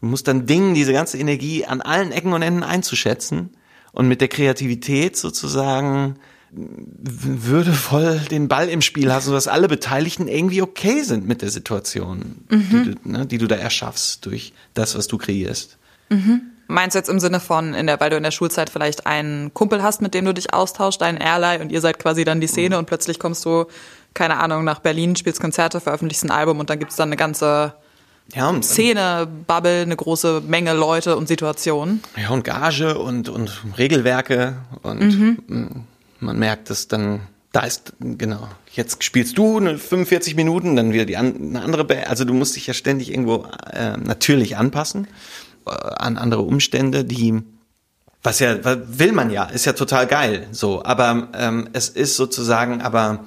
Du musst dann dingen, diese ganze Energie an allen Ecken und Enden einzuschätzen und mit der Kreativität sozusagen würdevoll den Ball im Spiel hast, sodass alle Beteiligten irgendwie okay sind mit der Situation, mhm. die, du, ne, die, du, da erschaffst durch das, was du kreierst. Mhm. Meinst du jetzt im Sinne von, in der, weil du in der Schulzeit vielleicht einen Kumpel hast, mit dem du dich austauschst, einen Airline und ihr seid quasi dann die Szene mhm. und plötzlich kommst du, keine Ahnung, nach Berlin, spielst Konzerte, veröffentlichst ein Album und dann gibt es dann eine ganze ja, und, Szene, Bubble, eine große Menge Leute und Situationen. Ja, und Gage und, und Regelwerke und mhm. Man merkt es dann, da ist, genau, jetzt spielst du 45 Minuten, dann wieder die eine andere Band. Also du musst dich ja ständig irgendwo äh, natürlich anpassen äh, an andere Umstände, die was ja, will man ja, ist ja total geil, so. Aber ähm, es ist sozusagen, aber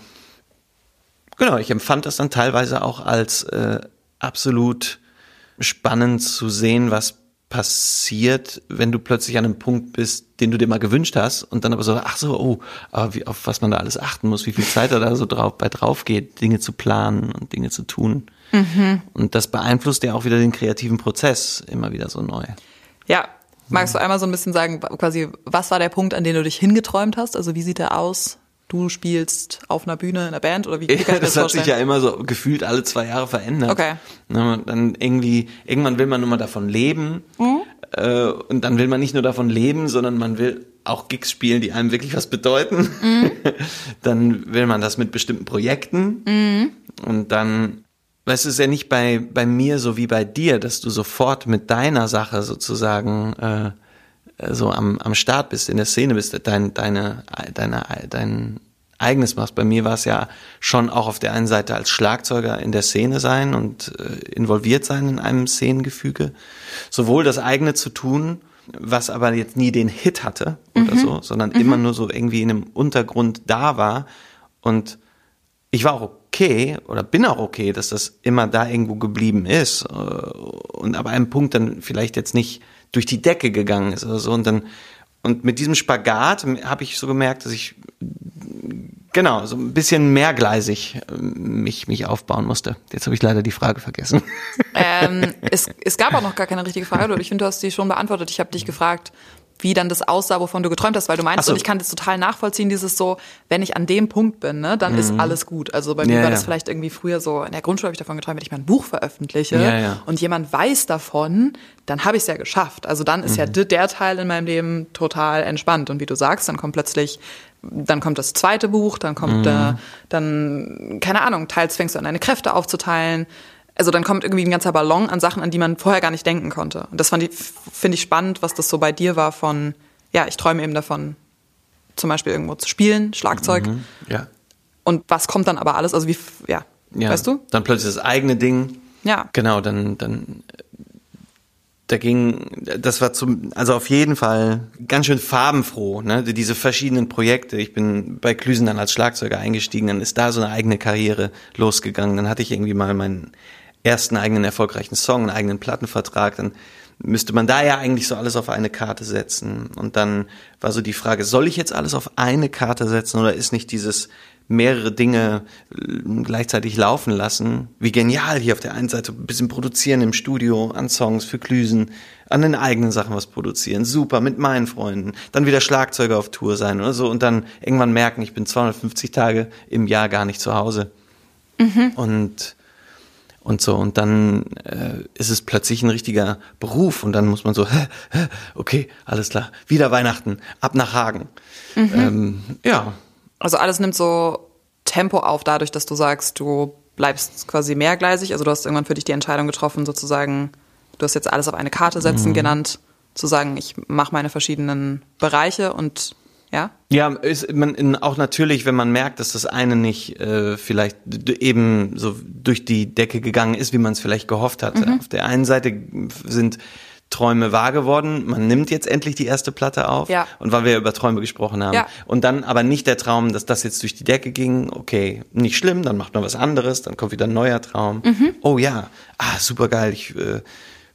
genau, ich empfand das dann teilweise auch als äh, absolut spannend zu sehen, was passiert, wenn du plötzlich an einem Punkt bist, den du dir mal gewünscht hast und dann aber so, ach so, oh, aber wie, auf was man da alles achten muss, wie viel Zeit da so drauf, bei drauf geht, Dinge zu planen und Dinge zu tun. Mhm. Und das beeinflusst ja auch wieder den kreativen Prozess immer wieder so neu. Ja. Magst du einmal so ein bisschen sagen, quasi, was war der Punkt, an den du dich hingeträumt hast? Also wie sieht er aus? Du spielst auf einer Bühne in einer Band oder wie, *laughs* wie ich das, das hat sich ja immer so gefühlt alle zwei Jahre verändert. Okay. Dann irgendwie, irgendwann will man nur mal davon leben mhm. äh, und dann will man nicht nur davon leben, sondern man will auch Gigs spielen, die einem wirklich was bedeuten. Mhm. *laughs* dann will man das mit bestimmten Projekten mhm. und dann Weißt du, es ist ja nicht bei, bei mir so wie bei dir, dass du sofort mit deiner Sache sozusagen äh, so am, am Start bist, in der Szene bist, dein, deine, deine, dein eigenes machst. Bei mir war es ja schon auch auf der einen Seite als Schlagzeuger in der Szene sein und äh, involviert sein in einem Szenengefüge. Sowohl das eigene zu tun, was aber jetzt nie den Hit hatte oder mhm. so, sondern mhm. immer nur so irgendwie in einem Untergrund da war. Und ich war auch okay oder bin auch okay, dass das immer da irgendwo geblieben ist. Äh, und aber einem Punkt dann vielleicht jetzt nicht durch die Decke gegangen ist oder so. Und dann, und mit diesem Spagat habe ich so gemerkt, dass ich genau so ein bisschen mehrgleisig äh, mich mich aufbauen musste. Jetzt habe ich leider die Frage vergessen. Ähm, es, es gab auch noch gar keine richtige Frage. Ich finde, du hast die schon beantwortet. Ich habe dich gefragt, wie dann das aussah, wovon du geträumt hast, weil du meinst, so. und ich kann das total nachvollziehen, dieses so, wenn ich an dem Punkt bin, ne, dann mhm. ist alles gut. Also bei mir ja, war das vielleicht irgendwie früher so, in der Grundschule habe ich davon geträumt, wenn ich mein Buch veröffentliche ja, ja. und jemand weiß davon, dann habe ich es ja geschafft. Also dann ist mhm. ja der Teil in meinem Leben total entspannt. Und wie du sagst, dann kommt plötzlich dann kommt das zweite Buch, dann kommt mhm. äh, dann, keine Ahnung, teils fängst du an, deine Kräfte aufzuteilen, also dann kommt irgendwie ein ganzer Ballon an Sachen, an die man vorher gar nicht denken konnte. Und das fand ich, finde ich spannend, was das so bei dir war von, ja, ich träume eben davon, zum Beispiel irgendwo zu spielen, Schlagzeug. Mhm, ja. Und was kommt dann aber alles, also wie, ja, ja, weißt du? Dann plötzlich das eigene Ding. Ja. Genau, dann, dann, da ging, das war zum, also auf jeden Fall ganz schön farbenfroh, ne, diese verschiedenen Projekte. Ich bin bei Klüsen dann als Schlagzeuger eingestiegen, dann ist da so eine eigene Karriere losgegangen. Dann hatte ich irgendwie mal meinen ersten eigenen erfolgreichen Song, einen eigenen Plattenvertrag, dann müsste man da ja eigentlich so alles auf eine Karte setzen. Und dann war so die Frage, soll ich jetzt alles auf eine Karte setzen oder ist nicht dieses mehrere Dinge äh, gleichzeitig laufen lassen? Wie genial hier auf der einen Seite ein bisschen produzieren im Studio an Songs für Klüsen, an den eigenen Sachen was produzieren, super, mit meinen Freunden, dann wieder Schlagzeuger auf Tour sein oder so und dann irgendwann merken, ich bin 250 Tage im Jahr gar nicht zu Hause. Mhm. Und und so. Und dann äh, ist es plötzlich ein richtiger Beruf und dann muss man so, hä, hä, okay, alles klar, wieder Weihnachten, ab nach Hagen. Mhm. Ähm, ja. Also alles nimmt so Tempo auf, dadurch, dass du sagst, du bleibst quasi mehrgleisig. Also du hast irgendwann für dich die Entscheidung getroffen, sozusagen, du hast jetzt alles auf eine Karte setzen mhm. genannt, zu sagen, ich mache meine verschiedenen Bereiche und ja? Ja, ist man auch natürlich, wenn man merkt, dass das eine nicht äh, vielleicht eben so durch die Decke gegangen ist, wie man es vielleicht gehofft hatte. Mhm. Auf der einen Seite sind Träume wahr geworden. Man nimmt jetzt endlich die erste Platte auf. Ja. Und weil wir über Träume gesprochen haben. Ja. Und dann aber nicht der Traum, dass das jetzt durch die Decke ging. Okay, nicht schlimm, dann macht man was anderes, dann kommt wieder ein neuer Traum. Mhm. Oh ja, ah, super geil, ich äh,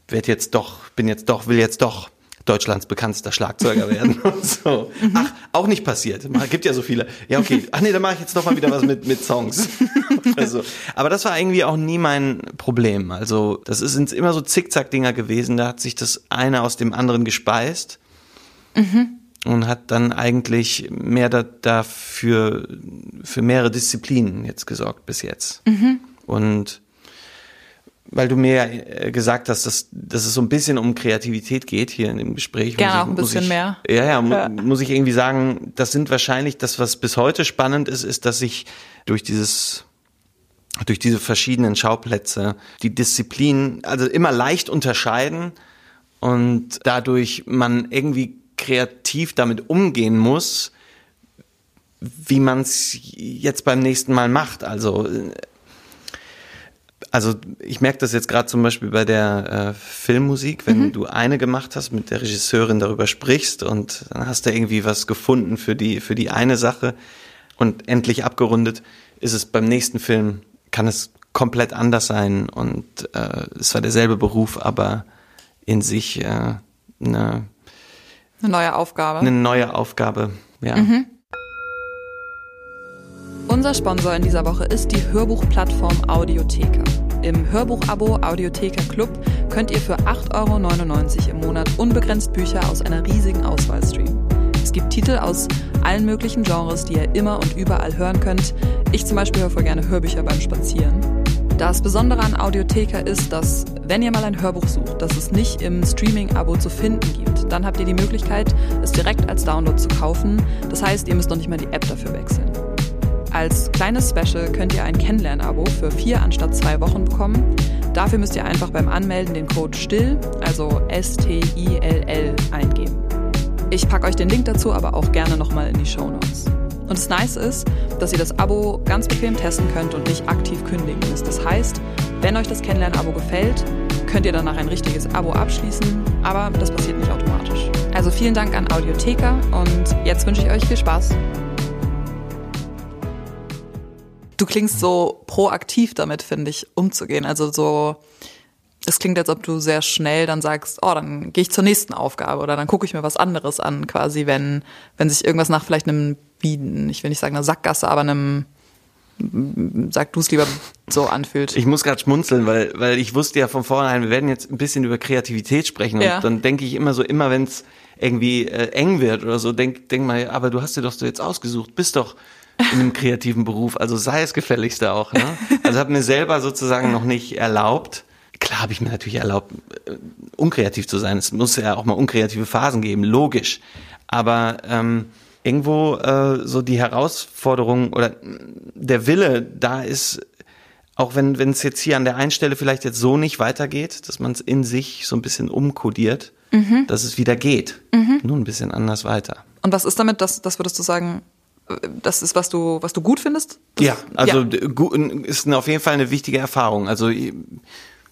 werde jetzt doch, bin jetzt doch, will jetzt doch Deutschlands bekanntester Schlagzeuger werden *laughs* und so. Mhm. Ach, auch nicht passiert. Gibt ja so viele. Ja, okay. Ach nee, dann mache ich jetzt noch mal wieder was mit, mit Songs. *laughs* also, aber das war irgendwie auch nie mein Problem. Also, das sind immer so Zickzack-Dinger gewesen. Da hat sich das eine aus dem anderen gespeist. Mhm. Und hat dann eigentlich mehr da, dafür, für mehrere Disziplinen jetzt gesorgt bis jetzt. Mhm. Und weil du mir äh, gesagt hast, dass, dass es so ein bisschen um Kreativität geht hier in dem Gespräch. Gerne auch ein bisschen ich, mehr. Ja, ja, mu ja, muss ich irgendwie sagen, das sind wahrscheinlich, das was bis heute spannend ist, ist, dass ich durch dieses durch diese verschiedenen Schauplätze die Disziplinen also immer leicht unterscheiden und dadurch man irgendwie kreativ damit umgehen muss, wie man es jetzt beim nächsten Mal macht. Also also ich merke das jetzt gerade zum Beispiel bei der äh, Filmmusik, wenn mhm. du eine gemacht hast, mit der Regisseurin darüber sprichst und dann hast du irgendwie was gefunden für die, für die eine Sache und endlich abgerundet, ist es beim nächsten Film, kann es komplett anders sein und äh, es war derselbe Beruf, aber in sich äh, eine, eine neue Aufgabe. Eine neue Aufgabe, ja. Mhm. Unser Sponsor in dieser Woche ist die Hörbuchplattform Audiotheka. Im Hörbuchabo Audiotheka Club könnt ihr für 8,99 Euro im Monat unbegrenzt Bücher aus einer riesigen Auswahl streamen. Es gibt Titel aus allen möglichen Genres, die ihr immer und überall hören könnt. Ich zum Beispiel höre voll gerne Hörbücher beim Spazieren. Das Besondere an Audiotheka ist, dass wenn ihr mal ein Hörbuch sucht, das es nicht im Streaming-Abo zu finden gibt, dann habt ihr die Möglichkeit, es direkt als Download zu kaufen. Das heißt, ihr müsst noch nicht mal die App dafür wechseln. Als kleines Special könnt ihr ein Kennenlern-Abo für vier anstatt zwei Wochen bekommen. Dafür müsst ihr einfach beim Anmelden den Code STILL, also S-T-I-L-L, eingeben. Ich packe euch den Link dazu aber auch gerne nochmal in die Show Notes. Und das Nice ist, dass ihr das Abo ganz bequem testen könnt und nicht aktiv kündigen müsst. Das heißt, wenn euch das Kennenlern-Abo gefällt, könnt ihr danach ein richtiges Abo abschließen, aber das passiert nicht automatisch. Also vielen Dank an Audiotheka und jetzt wünsche ich euch viel Spaß du klingst so proaktiv damit, finde ich, umzugehen. Also so, es klingt, als ob du sehr schnell dann sagst, oh, dann gehe ich zur nächsten Aufgabe oder dann gucke ich mir was anderes an, quasi, wenn, wenn sich irgendwas nach vielleicht einem, wie, ich will nicht sagen einer Sackgasse, aber einem sag du es lieber so anfühlt. Ich muss gerade schmunzeln, weil, weil ich wusste ja von vornherein, wir werden jetzt ein bisschen über Kreativität sprechen ja. und dann denke ich immer so, immer wenn es irgendwie äh, eng wird oder so, denk, denk mal, aber du hast dir doch so jetzt ausgesucht, bist doch in einem kreativen Beruf, also sei es gefälligst auch. Ne? Also habe mir selber sozusagen noch nicht erlaubt. Klar habe ich mir natürlich erlaubt, äh, unkreativ zu sein. Es muss ja auch mal unkreative Phasen geben, logisch. Aber ähm, irgendwo äh, so die Herausforderung oder der Wille da ist, auch wenn wenn es jetzt hier an der einen Stelle vielleicht jetzt so nicht weitergeht, dass man es in sich so ein bisschen umkodiert, mhm. dass es wieder geht, mhm. nur ein bisschen anders weiter. Und was ist damit, dass das würdest du sagen, das ist, was du, was du gut findest? Ja, also ja. ist auf jeden Fall eine wichtige Erfahrung. Also ich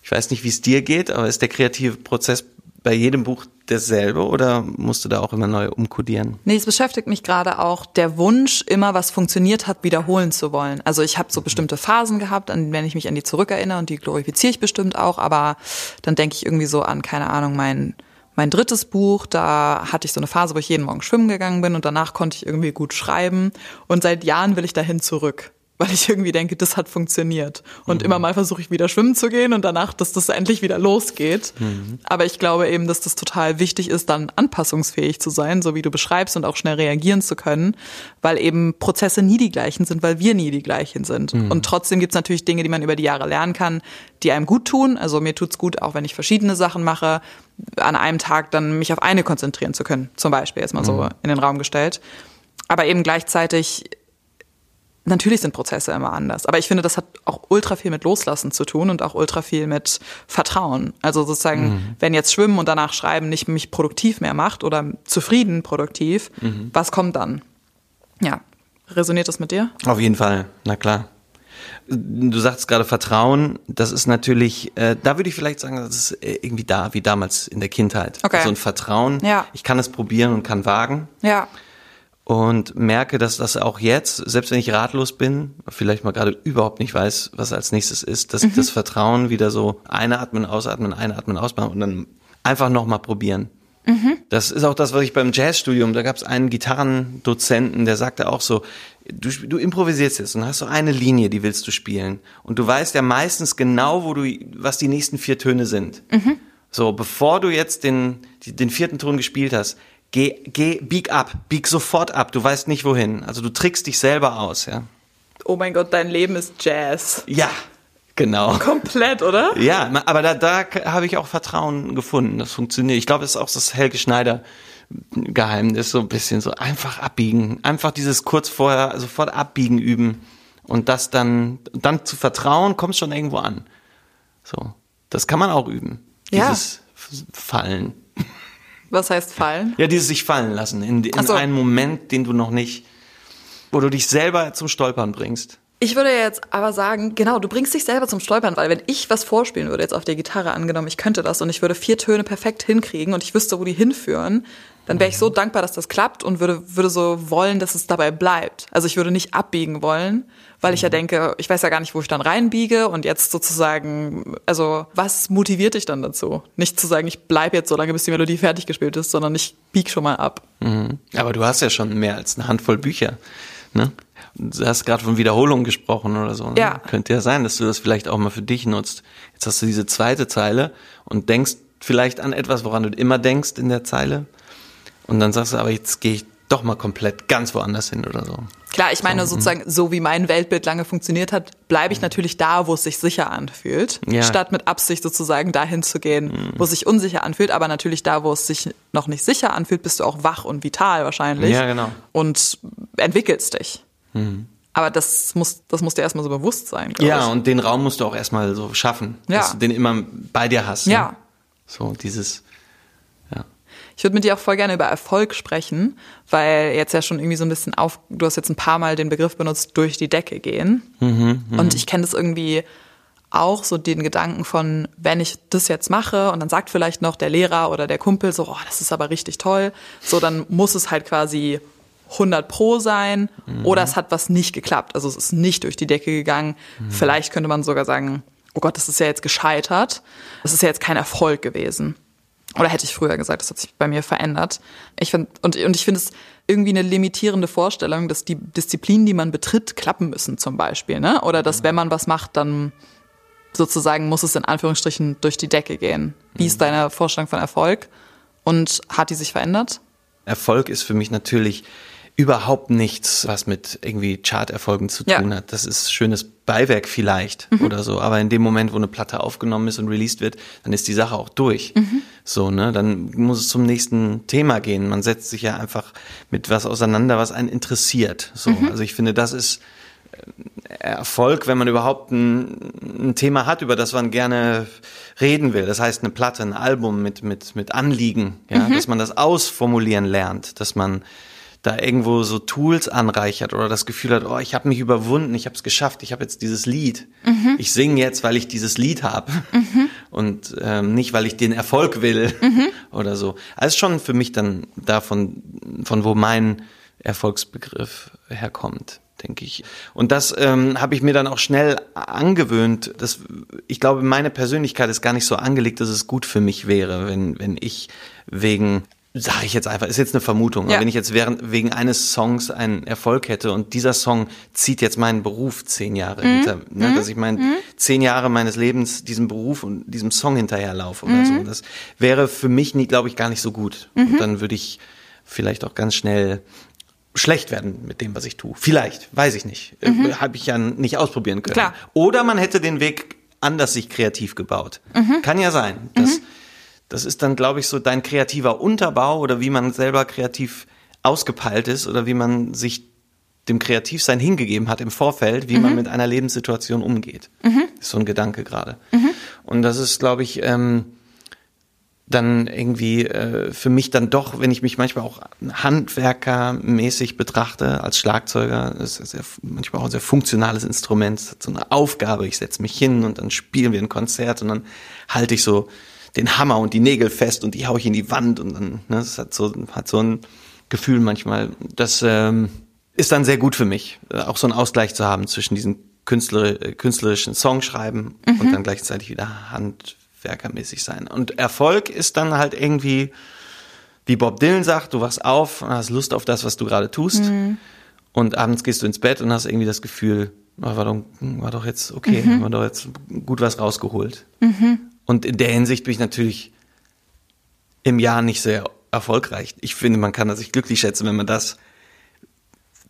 weiß nicht, wie es dir geht, aber ist der kreative Prozess bei jedem Buch derselbe oder musst du da auch immer neu umkodieren? Nee, es beschäftigt mich gerade auch der Wunsch, immer was funktioniert hat, wiederholen zu wollen. Also ich habe so bestimmte Phasen gehabt, an wenn ich mich an die zurückerinnere und die glorifiziere ich bestimmt auch, aber dann denke ich irgendwie so an, keine Ahnung, mein mein drittes Buch, da hatte ich so eine Phase, wo ich jeden Morgen schwimmen gegangen bin und danach konnte ich irgendwie gut schreiben. Und seit Jahren will ich dahin zurück. Weil ich irgendwie denke, das hat funktioniert. Und mhm. immer mal versuche ich wieder schwimmen zu gehen und danach, dass das endlich wieder losgeht. Mhm. Aber ich glaube eben, dass das total wichtig ist, dann anpassungsfähig zu sein, so wie du beschreibst und auch schnell reagieren zu können, weil eben Prozesse nie die gleichen sind, weil wir nie die gleichen sind. Mhm. Und trotzdem gibt es natürlich Dinge, die man über die Jahre lernen kann, die einem gut tun. Also mir tut's gut, auch wenn ich verschiedene Sachen mache, an einem Tag dann mich auf eine konzentrieren zu können. Zum Beispiel jetzt mal so mhm. in den Raum gestellt. Aber eben gleichzeitig Natürlich sind Prozesse immer anders, aber ich finde, das hat auch ultra viel mit Loslassen zu tun und auch ultra viel mit Vertrauen. Also sozusagen, mhm. wenn jetzt Schwimmen und danach Schreiben nicht mich produktiv mehr macht oder zufrieden produktiv, mhm. was kommt dann? Ja, resoniert das mit dir? Auf jeden Fall, na klar. Du sagst gerade Vertrauen, das ist natürlich, äh, da würde ich vielleicht sagen, das ist äh, irgendwie da, wie damals in der Kindheit. Okay. So ein Vertrauen, ja. ich kann es probieren und kann wagen. Ja und merke, dass das auch jetzt, selbst wenn ich ratlos bin, vielleicht mal gerade überhaupt nicht weiß, was als nächstes ist, dass mhm. das Vertrauen wieder so einatmen, ausatmen, einatmen, ausatmen und dann einfach nochmal probieren. Mhm. Das ist auch das, was ich beim Jazzstudium, da gab es einen Gitarrendozenten, der sagte auch so, du, du improvisierst jetzt und hast so eine Linie, die willst du spielen. Und du weißt ja meistens genau, wo du, was die nächsten vier Töne sind. Mhm. So, bevor du jetzt den, den vierten Ton gespielt hast, Geh, geh, bieg ab, bieg sofort ab, du weißt nicht wohin. Also du trickst dich selber aus, ja. Oh mein Gott, dein Leben ist Jazz. Ja, genau. Komplett, oder? Ja, aber da, da habe ich auch Vertrauen gefunden. Das funktioniert. Ich glaube, das ist auch das Helge Schneider Geheimnis, so ein bisschen so einfach abbiegen. Einfach dieses kurz vorher sofort abbiegen üben. Und das dann, dann zu vertrauen, kommt schon irgendwo an. So. Das kann man auch üben. Dieses ja. Fallen. Was heißt fallen? Ja, dieses sich fallen lassen in, in so. einen Moment, den du noch nicht, wo du dich selber zum Stolpern bringst. Ich würde jetzt aber sagen, genau, du bringst dich selber zum Stolpern, weil wenn ich was vorspielen würde, jetzt auf der Gitarre angenommen, ich könnte das und ich würde vier Töne perfekt hinkriegen und ich wüsste, wo die hinführen, dann wäre ich so dankbar, dass das klappt und würde, würde so wollen, dass es dabei bleibt. Also ich würde nicht abbiegen wollen, weil ich ja mhm. denke, ich weiß ja gar nicht, wo ich dann reinbiege und jetzt sozusagen, also was motiviert dich dann dazu? Nicht zu sagen, ich bleib jetzt so lange, bis die Melodie fertig gespielt ist, sondern ich bieg schon mal ab. Mhm. Aber du hast ja schon mehr als eine Handvoll Bücher, ne? Du hast gerade von Wiederholung gesprochen oder so. Ne? Ja. Könnte ja sein, dass du das vielleicht auch mal für dich nutzt. Jetzt hast du diese zweite Zeile und denkst vielleicht an etwas, woran du immer denkst in der Zeile. Und dann sagst du, aber jetzt gehe ich doch mal komplett ganz woanders hin oder so. Klar, ich meine so, mhm. sozusagen, so wie mein Weltbild lange funktioniert hat, bleibe ich natürlich da, wo es sich sicher anfühlt, ja. statt mit Absicht sozusagen dahin zu gehen, mhm. wo es sich unsicher anfühlt. Aber natürlich da, wo es sich noch nicht sicher anfühlt, bist du auch wach und vital wahrscheinlich. Ja, genau. Und entwickelst dich. Mhm. Aber das muss, das muss dir erstmal so bewusst sein. Ja, ich. und den Raum musst du auch erstmal so schaffen, ja. dass du den immer bei dir hast. Ne? Ja. So dieses ich würde mit dir auch voll gerne über Erfolg sprechen, weil jetzt ja schon irgendwie so ein bisschen auf, du hast jetzt ein paar Mal den Begriff benutzt, durch die Decke gehen. Mhm, mh. Und ich kenne das irgendwie auch so den Gedanken von, wenn ich das jetzt mache und dann sagt vielleicht noch der Lehrer oder der Kumpel so, oh, das ist aber richtig toll, so dann muss es halt quasi 100 pro sein mhm. oder es hat was nicht geklappt. Also es ist nicht durch die Decke gegangen. Mhm. Vielleicht könnte man sogar sagen, oh Gott, das ist ja jetzt gescheitert. Das ist ja jetzt kein Erfolg gewesen. Oder hätte ich früher gesagt, das hat sich bei mir verändert. Ich find, und, und ich finde es irgendwie eine limitierende Vorstellung, dass die Disziplinen, die man betritt, klappen müssen zum Beispiel. Ne? Oder dass wenn man was macht, dann sozusagen muss es in Anführungsstrichen durch die Decke gehen. Wie ist mhm. deine Vorstellung von Erfolg? Und hat die sich verändert? Erfolg ist für mich natürlich überhaupt nichts, was mit irgendwie Charterfolgen zu tun ja. hat. Das ist schönes Beiwerk vielleicht mhm. oder so. Aber in dem Moment, wo eine Platte aufgenommen ist und released wird, dann ist die Sache auch durch. Mhm. So, ne? Dann muss es zum nächsten Thema gehen. Man setzt sich ja einfach mit was auseinander, was einen interessiert. So. Mhm. Also ich finde, das ist äh, Erfolg, wenn man überhaupt ein, ein, Thema hat, über das man gerne reden will. Das heißt, eine Platte, ein Album mit, mit, mit Anliegen, ja, mhm. dass man das ausformulieren lernt, dass man da irgendwo so Tools anreichert oder das Gefühl hat, oh, ich habe mich überwunden, ich habe es geschafft, ich habe jetzt dieses Lied. Mhm. Ich singe jetzt, weil ich dieses Lied habe mhm. und ähm, nicht, weil ich den Erfolg will mhm. oder so. Also schon für mich dann davon, von wo mein Erfolgsbegriff herkommt denke ich. Und das ähm, habe ich mir dann auch schnell angewöhnt. Das, ich glaube, meine Persönlichkeit ist gar nicht so angelegt, dass es gut für mich wäre, wenn, wenn ich wegen Sage ich jetzt einfach, ist jetzt eine Vermutung. Ja. Aber wenn ich jetzt während, wegen eines Songs einen Erfolg hätte und dieser Song zieht jetzt meinen Beruf zehn Jahre Mhm. hinter, ne, dass ich mein zehn Jahre meines Lebens diesem Beruf und diesem Song hinterherlaufe oder Mhm. so, das wäre für mich nie, glaube ich, gar nicht so gut. Und dann würde ich vielleicht auch ganz schnell schlecht werden mit dem, was ich tue. Vielleicht, weiß ich nicht. Äh, Habe ich ja nicht ausprobieren können. Mhm. Klar. Oder man hätte den Weg anders sich kreativ gebaut. Mhm. Kann ja sein. Das, das ist dann, glaube ich, so dein kreativer Unterbau oder wie man selber kreativ ausgepeilt ist oder wie man sich dem Kreativsein hingegeben hat im Vorfeld, wie man mit einer Lebenssituation umgeht. Ist so ein Gedanke gerade. Und das ist, glaube ich, ähm, dann irgendwie äh, für mich dann doch, wenn ich mich manchmal auch handwerkermäßig betrachte als Schlagzeuger, das ist ja manchmal auch ein sehr funktionales Instrument, hat so eine Aufgabe, ich setze mich hin und dann spielen wir ein Konzert und dann halte ich so den Hammer und die Nägel fest und die hau ich in die Wand und dann, ne, das hat so, hat so ein Gefühl manchmal, das ähm, ist dann sehr gut für mich, äh, auch so einen Ausgleich zu haben zwischen diesen Künstler, äh, künstlerischen Songschreiben und dann gleichzeitig wieder handwerkermäßig sein. Und Erfolg ist dann halt irgendwie, wie Bob Dylan sagt, du wachst auf und hast Lust auf das, was du gerade tust. Und abends gehst du ins Bett und hast irgendwie das Gefühl, oh, war, doch, war doch jetzt okay, war doch jetzt gut was rausgeholt. Und in der Hinsicht bin ich natürlich im Jahr nicht sehr erfolgreich. Ich finde, man kann sich glücklich schätzen, wenn man das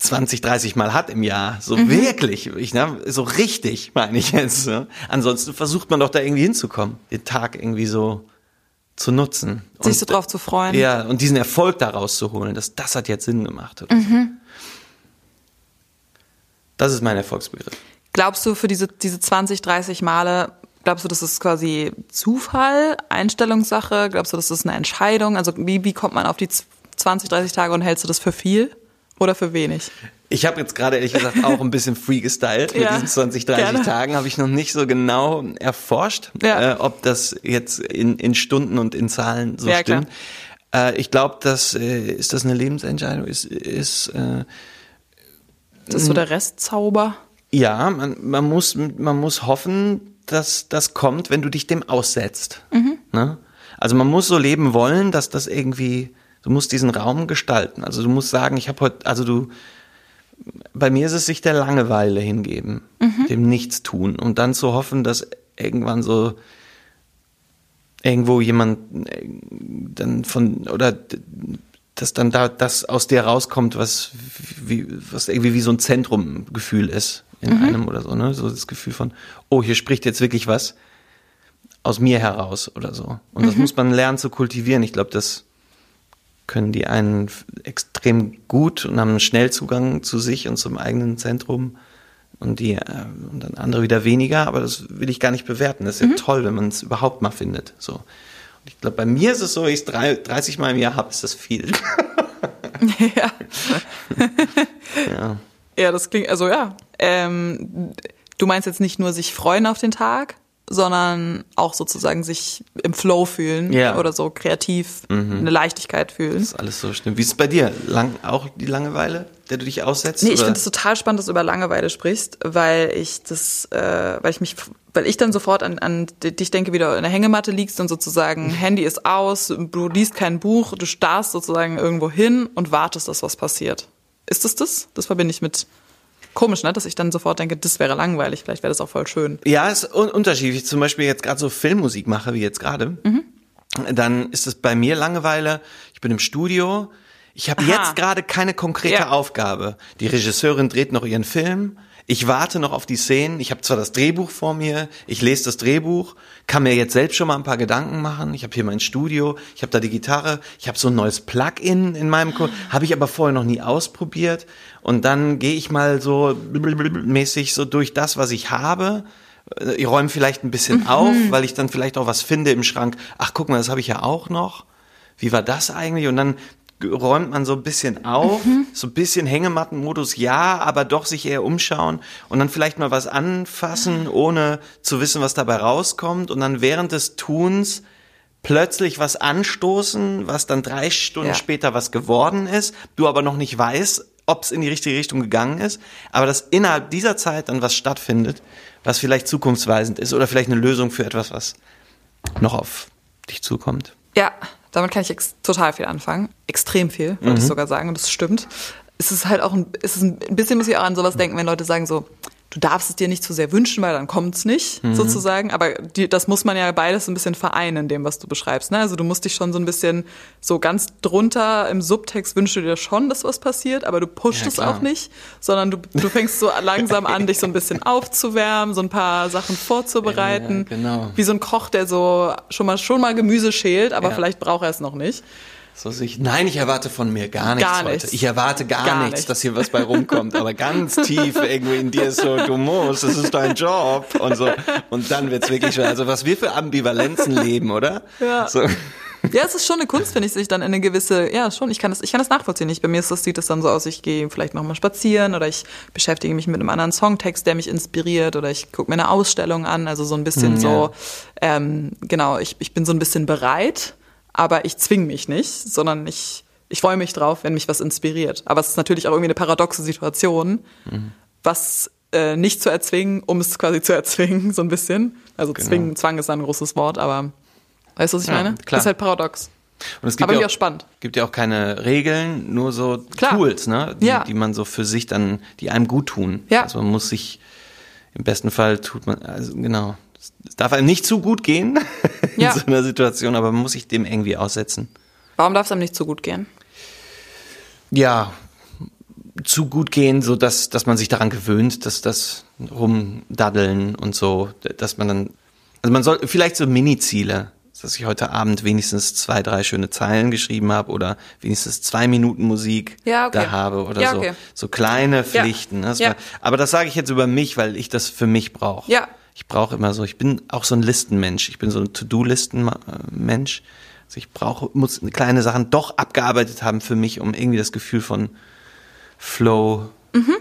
20, 30 Mal hat im Jahr. So wirklich, ich, ne, so richtig, meine ich jetzt. Ne? Ansonsten versucht man doch da irgendwie hinzukommen, den Tag irgendwie so zu nutzen. Sich so drauf zu freuen. Ja, und diesen Erfolg daraus zu holen, das, das hat jetzt Sinn gemacht. Mhm. Das ist mein Erfolgsbegriff. Glaubst du für diese, diese 20, 30 Male, glaubst du, das ist quasi Zufall, Einstellungssache? Glaubst du, das ist eine Entscheidung? Also wie, wie kommt man auf die 20, 30 Tage und hältst du das für viel oder für wenig? Ich habe jetzt gerade ehrlich gesagt auch ein bisschen free gestylt. Mit Ja, diesen 20, 30 gerne. Tagen habe ich noch nicht so genau erforscht, Ja. äh, ob das jetzt in, in Stunden und in Zahlen so Ja, stimmt. Äh, ich glaube, das äh, ist das eine Lebensentscheidung. Ist, ist äh, Ist das so der Restzauber? ja, man, man muss man muss hoffen, dass das kommt, wenn du dich dem aussetzt. Ne? Also man muss so leben wollen, dass das irgendwie du musst diesen Raum gestalten. Also du musst sagen, ich habe heute, also du bei mir ist es sich der Langeweile hingeben, dem Nichtstun und dann zu hoffen, dass irgendwann so irgendwo jemand äh, dann von oder dass dann da das aus dir rauskommt, was wie was irgendwie wie so ein Zentrumgefühl ist in einem oder so, ne? So das Gefühl von, oh, hier spricht jetzt wirklich was aus mir heraus oder so. Und das muss man lernen zu kultivieren. Ich glaube, das können die einen extrem gut und haben einen Schnellzugang zu sich und zum eigenen Zentrum und die äh, und dann andere wieder weniger, aber das will ich gar nicht bewerten. Das ist ja toll, wenn man es überhaupt mal findet. So. Und ich glaube, bei mir ist es so, ich es 30 Mal im Jahr habe, ist das viel. *laughs* ja. *laughs* ja. Ja, das klingt, also ja. Ähm, du meinst jetzt nicht nur sich freuen auf den Tag, sondern auch sozusagen sich im Flow fühlen Ja. oder so kreativ eine Leichtigkeit fühlen. Das ist alles so stimmt. Wie ist es bei dir? Lang, auch die Langeweile, der du dich aussetzt? Nee, ich finde es total spannend, dass du über Langeweile sprichst, weil ich das, äh, weil ich mich, weil ich dann sofort an, an dich denke, wie du in der Hängematte liegst und sozusagen Handy ist aus, du liest kein Buch, du starrst sozusagen irgendwo hin und wartest, dass was passiert. Ist das das? Das verbinde ich mit komisch, ne? Dass ich dann sofort denke, das wäre langweilig, vielleicht wäre das auch voll schön. Ja, ist un unterschiedlich. Zum Beispiel jetzt gerade so Filmmusik mache, wie jetzt gerade. Dann ist es bei mir Langeweile. Ich bin im Studio. Ich habe jetzt gerade keine konkrete Ja. Aufgabe. Die Regisseurin dreht noch ihren Film. Ich warte noch auf die Szenen. Ich habe zwar das Drehbuch vor mir, ich lese das Drehbuch, kann mir jetzt selbst schon mal ein paar Gedanken machen. Ich habe hier mein Studio, ich habe da die Gitarre, ich habe so ein neues Plugin in meinem Code, habe ich aber vorher noch nie ausprobiert. Und dann gehe ich mal so mäßig so durch das, was ich habe. Ich räume vielleicht ein bisschen auf, weil ich dann vielleicht auch was finde im Schrank. Ach, guck mal, das habe ich ja auch noch. Wie war das eigentlich? Und dann räumt man so ein bisschen auf, so ein bisschen Hängemattenmodus, ja, aber doch sich eher umschauen und dann vielleicht mal was anfassen, ohne zu wissen, was dabei rauskommt und dann während des Tuns plötzlich was anstoßen, was dann drei Stunden Ja. später was geworden ist, du aber noch nicht weißt, ob es in die richtige Richtung gegangen ist, aber dass innerhalb dieser Zeit dann was stattfindet, was vielleicht zukunftsweisend ist oder vielleicht eine Lösung für etwas, was noch auf dich zukommt. Ja, Damit kann ich total viel anfangen. Extrem viel, würde mhm. ich sogar sagen. Und das stimmt. Es ist halt auch ein, es ist ein bisschen, muss ich auch an sowas denken, wenn Leute sagen so, du darfst es dir nicht zu sehr wünschen, weil dann kommt es nicht, mhm. sozusagen. Aber die, das muss man ja beides ein bisschen vereinen, in dem, was du beschreibst. Ne? Also du musst dich schon so ein bisschen so ganz drunter im Subtext wünschst du dir schon, dass was passiert, aber du pusht ja, es auch nicht, sondern du, du fängst so langsam an, dich so ein bisschen aufzuwärmen, so ein paar Sachen vorzubereiten. Ja, genau. Wie so ein Koch, der so schon mal schon mal Gemüse schält, aber ja. vielleicht braucht er es noch nicht. So sich, nein, ich erwarte von mir gar nichts, gar nichts. heute. Ich erwarte gar, gar nichts, nicht. dass hier was bei rumkommt. Aber ganz *laughs* tief irgendwie in dir ist so, du musst, das ist dein Job und so. Und dann wird's wirklich schon, also was wir für Ambivalenzen leben, oder? Ja. So. Ja, es ist schon eine Kunst, finde ich, sich dann in eine gewisse, ja, schon, ich kann das, ich kann das nachvollziehen. Ich, bei mir ist das, sieht das dann so aus, ich gehe vielleicht nochmal spazieren oder ich beschäftige mich mit einem anderen Songtext, der mich inspiriert oder ich gucke mir eine Ausstellung an, also so ein bisschen mhm, so, ähm, genau, ich, ich bin so ein bisschen bereit aber ich zwing mich nicht, sondern ich, ich freue mich drauf, wenn mich was inspiriert. Aber es ist natürlich auch irgendwie eine paradoxe Situation, mhm. was äh, nicht zu erzwingen, um es quasi zu *laughs* erzwingen, so ein bisschen. Also genau. zwingen, Zwang ist ein großes Wort, aber weißt du, was ich ja, meine? Klar. Das ist halt paradox. Und es gibt aber ja auch, spannend. gibt ja auch keine Regeln, nur so Klar. Tools, ne? Die, ja. die man so für sich dann, die einem gut tun. Ja. Also man muss sich, im besten Fall tut man, also genau, es darf einem nicht zu gut gehen *laughs* in ja. so einer Situation, aber man muss sich dem irgendwie aussetzen. Warum darf es einem nicht zu gut gehen? Ja, zu gut gehen, so dass, dass man sich daran gewöhnt, dass das Rumdaddeln und so, dass man dann, also man soll vielleicht so Mini-Ziele, dass ich heute Abend wenigstens zwei, drei schöne Zeilen geschrieben habe oder wenigstens zwei Minuten Musik ja, okay. da habe oder ja, okay. so, so kleine Pflichten. Ja. Das aber das sage ich jetzt über mich, weil ich das für mich brauche. Ja, ich brauche immer so, ich bin auch so ein Listenmensch. Ich bin so ein To-Do-Listen-Mensch. Also ich brauche, muss kleine Sachen doch abgearbeitet haben für mich, um irgendwie das Gefühl von Flow mhm.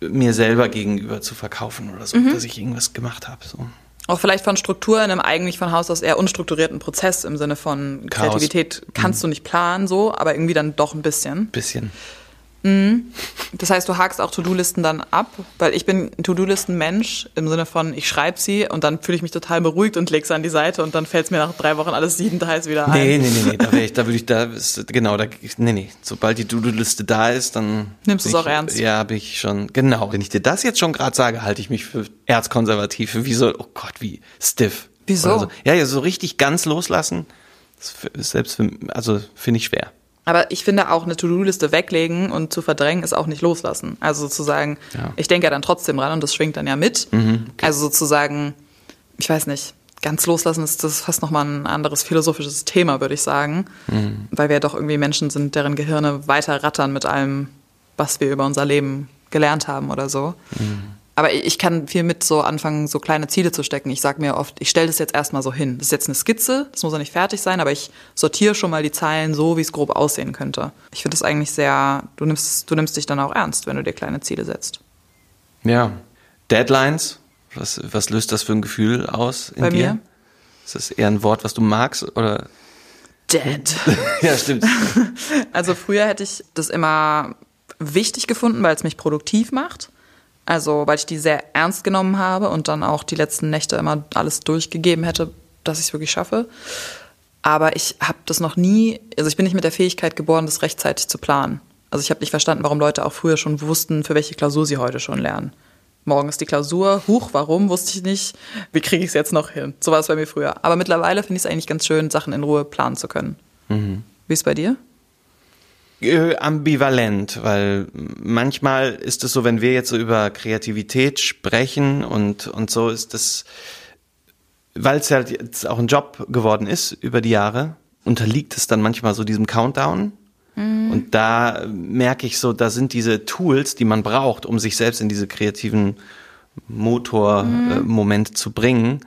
mir selber gegenüber zu verkaufen oder so, mhm. dass ich irgendwas gemacht habe. So. Auch vielleicht von Struktur in einem eigentlich von Haus aus eher unstrukturierten Prozess im Sinne von Chaos. Kreativität kannst mhm. du nicht planen so, aber irgendwie dann doch ein bisschen. Bisschen. Mhm. Das heißt, du hakst auch To-Do-Listen dann ab, weil ich bin ein To-Do-Listen-Mensch im Sinne von, ich schreibe sie und dann fühle ich mich total beruhigt und lege sie an die Seite und dann fällt es mir nach drei Wochen alles siebenteils wieder ein. Nee, nee, nee, nee, da, ich, da würde ich, da, genau, da, nee, nee, sobald die To-Do-Liste da ist, dann... Nimmst du es auch ernst? Ja, habe ich schon, genau. Wenn ich dir das jetzt schon gerade sage, halte ich mich für erzkonservativ, für wie so, oh Gott, wie stiff. Wieso? So. Ja, ja, so richtig ganz loslassen, selbst für, also finde ich schwer. Aber ich finde auch eine To-Do-Liste weglegen und zu verdrängen ist auch nicht loslassen. Also sozusagen, ja. ich denke ja dann trotzdem dran und das schwingt dann ja mit. Mhm, okay. Also sozusagen, ich weiß nicht, ganz loslassen ist das fast nochmal ein anderes philosophisches Thema, würde ich sagen. Mhm. Weil wir ja doch irgendwie Menschen sind, deren Gehirne weiter rattern mit allem, was wir über unser Leben gelernt haben oder so. Mhm. Aber ich kann viel mit so anfangen, so kleine Ziele zu stecken. Ich sage mir oft, ich stelle das jetzt erstmal so hin. Das ist jetzt eine Skizze, das muss ja nicht fertig sein, aber ich sortiere schon mal die Zeilen so, wie es grob aussehen könnte. Ich finde das eigentlich sehr, du nimmst, du nimmst dich dann auch ernst, wenn du dir kleine Ziele setzt. Ja. Deadlines, was, was löst das für ein Gefühl aus in Bei dir? Mir? Ist das eher ein Wort, was du magst oder? Dead. *laughs* ja, stimmt. Also früher hätte ich das immer wichtig gefunden, weil es mich produktiv macht. Also, weil ich die sehr ernst genommen habe und dann auch die letzten Nächte immer alles durchgegeben hätte, dass ich es wirklich schaffe. Aber ich habe das noch nie, also ich bin nicht mit der Fähigkeit geboren, das rechtzeitig zu planen. Also ich habe nicht verstanden, warum Leute auch früher schon wussten, für welche Klausur sie heute schon lernen. Morgen ist die Klausur, huch, warum, wusste ich nicht. Wie kriege ich es jetzt noch hin? So war es bei mir früher. Aber mittlerweile finde ich es eigentlich ganz schön, Sachen in Ruhe planen zu können. Mhm. Wie ist es bei dir? Äh, ambivalent, weil manchmal ist es so, wenn wir jetzt so über Kreativität sprechen und, und so ist das, weil es halt jetzt auch ein Job geworden ist über die Jahre, unterliegt es dann manchmal so diesem Countdown. Mhm. Und da merke ich so, da sind diese Tools, die man braucht, um sich selbst in diese kreativen Motor-Momente mhm. äh, zu bringen,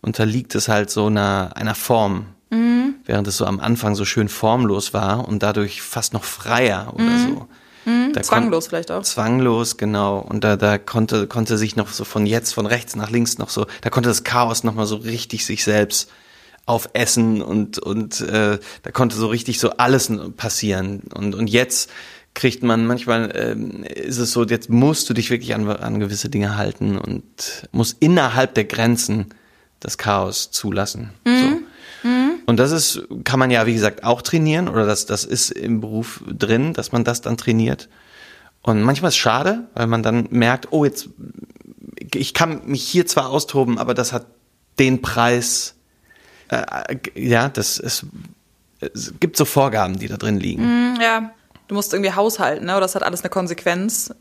unterliegt es halt so einer, einer Form. Mhm. Während es so am Anfang so schön formlos war und dadurch fast noch freier oder mhm. so. Mhm. zwanglos vielleicht auch. Zwanglos, genau. Und da, da konnte, konnte sich noch so von jetzt, von rechts nach links noch so, da konnte das Chaos noch mal so richtig sich selbst aufessen und, und äh, da konnte so richtig so alles passieren. Und, und jetzt kriegt man manchmal, ähm, ist es so, jetzt musst du dich wirklich an, an gewisse Dinge halten und musst innerhalb der Grenzen das Chaos zulassen. Mhm. So. Und das ist, kann man ja, wie gesagt, auch trainieren oder das, das ist im Beruf drin, dass man das dann trainiert. Und manchmal ist es schade, weil man dann merkt, oh, jetzt, ich kann mich hier zwar austoben, aber das hat den Preis, äh, ja, das ist, es gibt so Vorgaben, die da drin liegen. Mm, ja, du musst irgendwie haushalten, ne? oder das hat alles eine Konsequenz.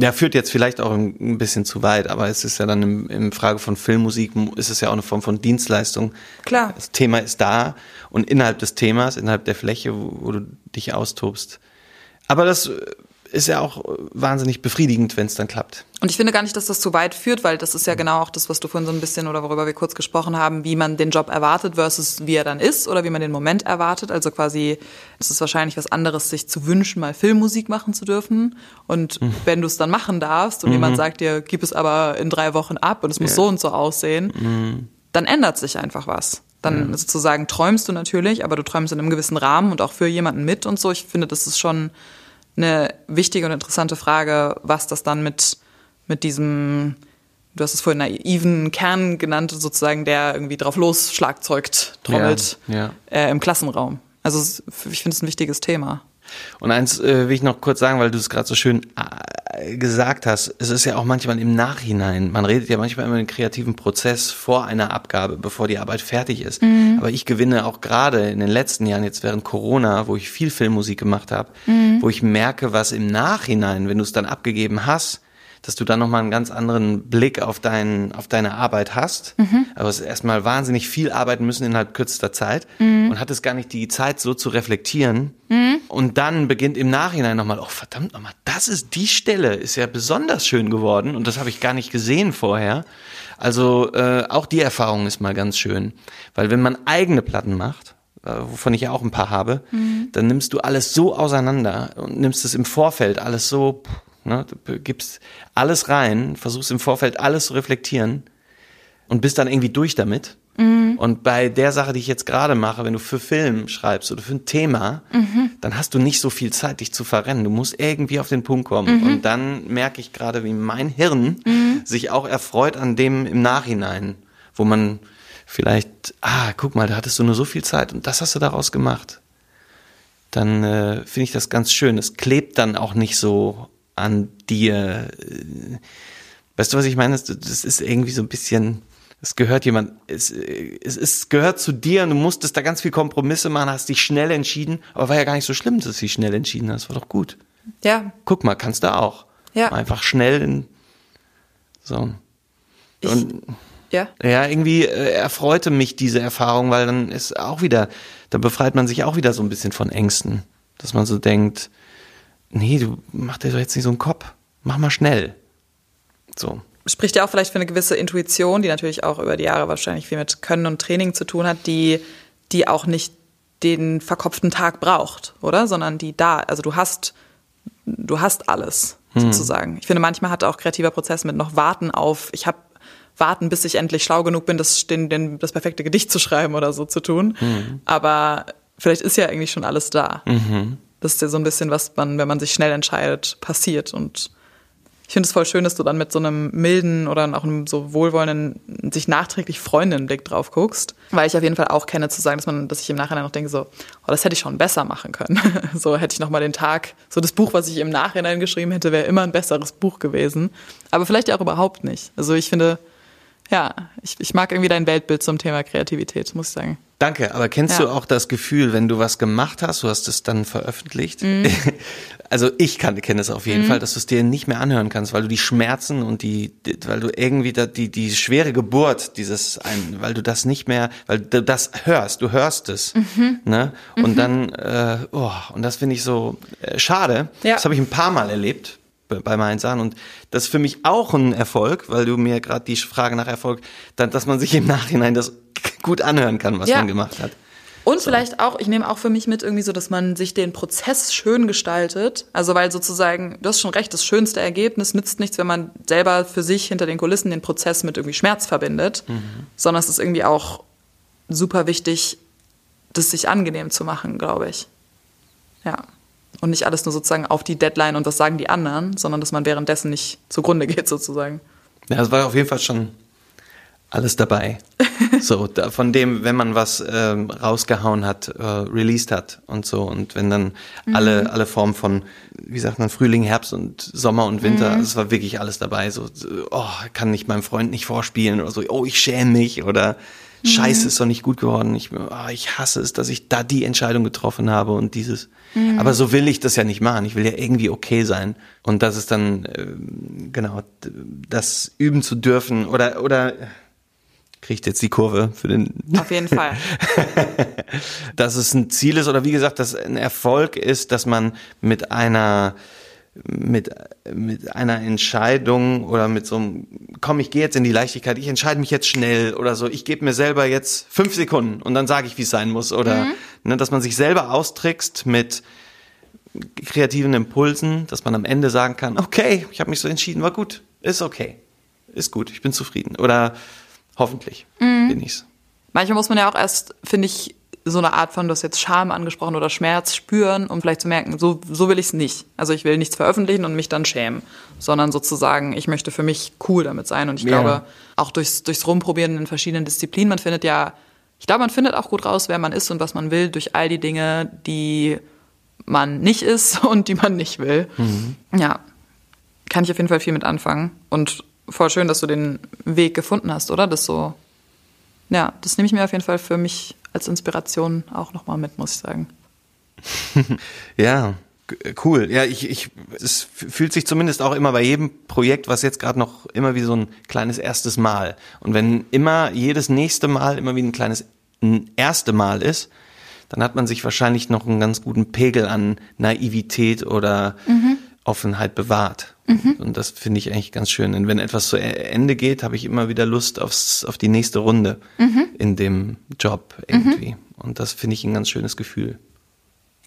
Ja, führt jetzt vielleicht auch ein bisschen zu weit, aber es ist ja dann im, im Frage von Filmmusik, ist es ja auch eine Form von Dienstleistung. Klar. Das Thema ist da und innerhalb des Themas, innerhalb der Fläche, wo, wo du dich austobst. Aber das ist ja auch wahnsinnig befriedigend, wenn es dann klappt. Und ich finde gar nicht, dass das zu weit führt, weil das ist ja genau auch das, was du vorhin so ein bisschen oder worüber wir kurz gesprochen haben, wie man den Job erwartet versus wie er dann ist oder wie man den Moment erwartet. Also quasi, es ist wahrscheinlich was anderes, sich zu wünschen, mal Filmmusik machen zu dürfen. Und mhm. wenn du es dann machen darfst und mhm. jemand sagt dir, gib es aber in drei Wochen ab und es muss ja. so und so aussehen, mhm. dann ändert sich einfach was. Dann sozusagen träumst du natürlich, aber du träumst in einem gewissen Rahmen und auch für jemanden mit und so. Ich finde, das ist schon eine wichtige und interessante Frage, was das dann mit, mit diesem, du hast es vorhin naiven Kern genannt, sozusagen, der irgendwie drauf los schlagzeugt, trommelt ja, ja. Äh, im Klassenraum. Also ich finde es ein wichtiges Thema. Und eins äh, will ich noch kurz sagen, weil du es gerade so schön äh, gesagt hast. Es ist ja auch manchmal im Nachhinein. Man redet ja manchmal immer den kreativen Prozess vor einer Abgabe, bevor die Arbeit fertig ist. Mhm. Aber ich gewinne auch gerade in den letzten Jahren, jetzt während Corona, wo ich viel Filmmusik gemacht habe, mhm. wo ich merke, was im Nachhinein, wenn du es dann abgegeben hast, dass du dann nochmal einen ganz anderen Blick auf, dein, auf deine Arbeit hast. Mhm. Aber es ist erstmal wahnsinnig viel arbeiten müssen innerhalb kürzester Zeit mhm. und hattest gar nicht die Zeit, so zu reflektieren. Mhm. Und dann beginnt im Nachhinein nochmal, oh verdammt nochmal, das ist die Stelle, ist ja besonders schön geworden und das habe ich gar nicht gesehen vorher. Also äh, auch die Erfahrung ist mal ganz schön. Weil wenn man eigene Platten macht, äh, wovon ich ja auch ein paar habe, mhm. dann nimmst du alles so auseinander und nimmst es im Vorfeld alles so Ne? Du gibst alles rein, versuchst im Vorfeld alles zu reflektieren und bist dann irgendwie durch damit. Mhm. Und bei der Sache, die ich jetzt gerade mache, wenn du für Film schreibst oder für ein Thema, mhm. dann hast du nicht so viel Zeit, dich zu verrennen. Du musst irgendwie auf den Punkt kommen. Mhm. Und dann merke ich gerade, wie mein Hirn mhm. sich auch erfreut an dem im Nachhinein, wo man vielleicht, ah, guck mal, da hattest du nur so viel Zeit und das hast du daraus gemacht. Dann äh, finde ich das ganz schön. Es klebt dann auch nicht so an dir. Weißt du, was ich meine? Das ist irgendwie so ein bisschen, es gehört jemand, es, es, es gehört zu dir und du musstest da ganz viel Kompromisse machen, hast dich schnell entschieden, aber war ja gar nicht so schlimm, dass du dich schnell entschieden hast, war doch gut. Ja. Guck mal, kannst du auch. Ja. Einfach schnell in, so. Ich, und, ja. Ja, irgendwie äh, erfreute mich diese Erfahrung, weil dann ist auch wieder, da befreit man sich auch wieder so ein bisschen von Ängsten, dass man so denkt, nee, du mach dir doch jetzt nicht so einen Kopf. Mach mal schnell. So. Spricht ja auch vielleicht für eine gewisse Intuition, die natürlich auch über die Jahre wahrscheinlich viel mit Können und Training zu tun hat, die, die auch nicht den verkopften Tag braucht, oder? Sondern die da, also du hast, du hast alles hm. sozusagen. Ich finde, manchmal hat auch kreativer Prozess mit noch Warten auf, ich habe warten, bis ich endlich schlau genug bin, das, den, den, das perfekte Gedicht zu schreiben oder so zu tun. Mhm. Aber vielleicht ist ja eigentlich schon alles da. Mhm. Das ist ja so ein bisschen, was man, wenn man sich schnell entscheidet, passiert. Und ich finde es voll schön, dass du dann mit so einem milden oder auch einem so wohlwollenden, sich nachträglich freunden Blick drauf guckst. Weil ich auf jeden Fall auch kenne zu sagen, dass man, dass ich im Nachhinein noch denke, so, oh, das hätte ich schon besser machen können. *laughs* so hätte ich noch mal den Tag, so das Buch, was ich im Nachhinein geschrieben hätte, wäre immer ein besseres Buch gewesen. Aber vielleicht auch überhaupt nicht. Also ich finde, ja, ich, ich mag irgendwie dein Weltbild zum Thema Kreativität, muss ich sagen. Danke, aber kennst ja. du auch das Gefühl, wenn du was gemacht hast, du hast es dann veröffentlicht? Mhm. *laughs* Also ich kann, kenne es auf jeden mhm. Fall, dass du es dir nicht mehr anhören kannst, weil du die Schmerzen und die, die weil du irgendwie da, die, die schwere Geburt dieses, ein, weil du das nicht mehr, weil du das hörst, du hörst es, mhm. ne? Und mhm. dann, äh, oh, und das finde ich so äh, schade. Ja. Das habe ich ein paar Mal erlebt bei meinen Sachen und das ist für mich auch ein Erfolg, weil du mir gerade die Frage nach Erfolg, dann, dass man sich im Nachhinein das *laughs* gut anhören kann, was ja. man gemacht hat. Und so. vielleicht auch, ich nehme auch für mich mit irgendwie so, dass man sich den Prozess schön gestaltet. Also weil sozusagen, du hast schon recht, das schönste Ergebnis nützt nichts, wenn man selber für sich hinter den Kulissen den Prozess mit irgendwie Schmerz verbindet, mhm. sondern es ist irgendwie auch super wichtig, das sich angenehm zu machen, glaube ich. Ja. Und nicht alles nur sozusagen auf die Deadline und was sagen die anderen, sondern dass man währenddessen nicht zugrunde *laughs* geht sozusagen. Ja, das war auf jeden Fall schon alles dabei. *laughs* so, da, von dem, wenn man was ähm, rausgehauen hat, äh, released hat und so. Und wenn dann mhm. alle, alle Formen von, wie sagt man, Frühling, Herbst und Sommer und Winter, mhm. es war wirklich alles dabei. So, so, oh, kann ich meinem Freund nicht vorspielen oder so, oh, ich schäme mich oder mhm. Scheiße, ist doch nicht gut geworden. Ich, oh, ich hasse es, dass ich da die Entscheidung getroffen habe und dieses. Mhm. Aber so will ich das ja nicht machen. Ich will ja irgendwie okay sein. Und das ist dann, äh, genau, das üben zu dürfen oder, oder, kriegt jetzt die Kurve für den. Auf jeden Fall. *laughs* dass es ein Ziel ist oder wie gesagt, dass ein Erfolg ist, dass man mit einer mit, mit einer Entscheidung oder mit so einem, komm, ich gehe jetzt in die Leichtigkeit, ich entscheide mich jetzt schnell oder so, ich gebe mir selber jetzt fünf Sekunden und dann sage ich, wie es sein muss. Oder mhm. ne, dass man sich selber austrickst mit kreativen Impulsen, dass man am Ende sagen kann, okay, ich habe mich so entschieden, war gut, ist okay, ist gut, ich bin zufrieden. Oder Hoffentlich mhm. bin ich's. Manchmal muss man ja auch erst, finde ich, so eine Art von, du hast jetzt Scham angesprochen oder Schmerz spüren, um vielleicht zu merken, so, so will ich es nicht. Also ich will nichts veröffentlichen und mich dann schämen, sondern sozusagen, ich möchte für mich cool damit sein. Und ich ja. glaube, auch durchs, durchs Rumprobieren in verschiedenen Disziplinen, man findet ja, ich glaube, man findet auch gut raus, wer man ist und was man will, durch all die Dinge, die man nicht ist *laughs* und die man nicht will. Mhm. Ja, kann ich auf jeden Fall viel mit anfangen. Und voll schön, dass du den Weg gefunden hast, oder? Das so, ja, das nehme ich mir auf jeden Fall für mich als Inspiration auch nochmal mit, muss ich sagen. *laughs* ja, cool. Ja, ich, ich, es fühlt sich zumindest auch immer bei jedem Projekt, was jetzt gerade noch immer wie so ein kleines erstes Mal. Und wenn immer jedes nächste Mal immer wie ein kleines ein erste Mal ist, dann hat man sich wahrscheinlich noch einen ganz guten Pegel an Naivität oder mhm. Offenheit bewahrt. Mhm. Und das finde ich eigentlich ganz schön. Und wenn etwas zu e-, Ende geht, habe ich immer wieder Lust aufs, auf die nächste Runde mhm. in dem Job irgendwie. Mhm. Und das finde ich ein ganz schönes Gefühl.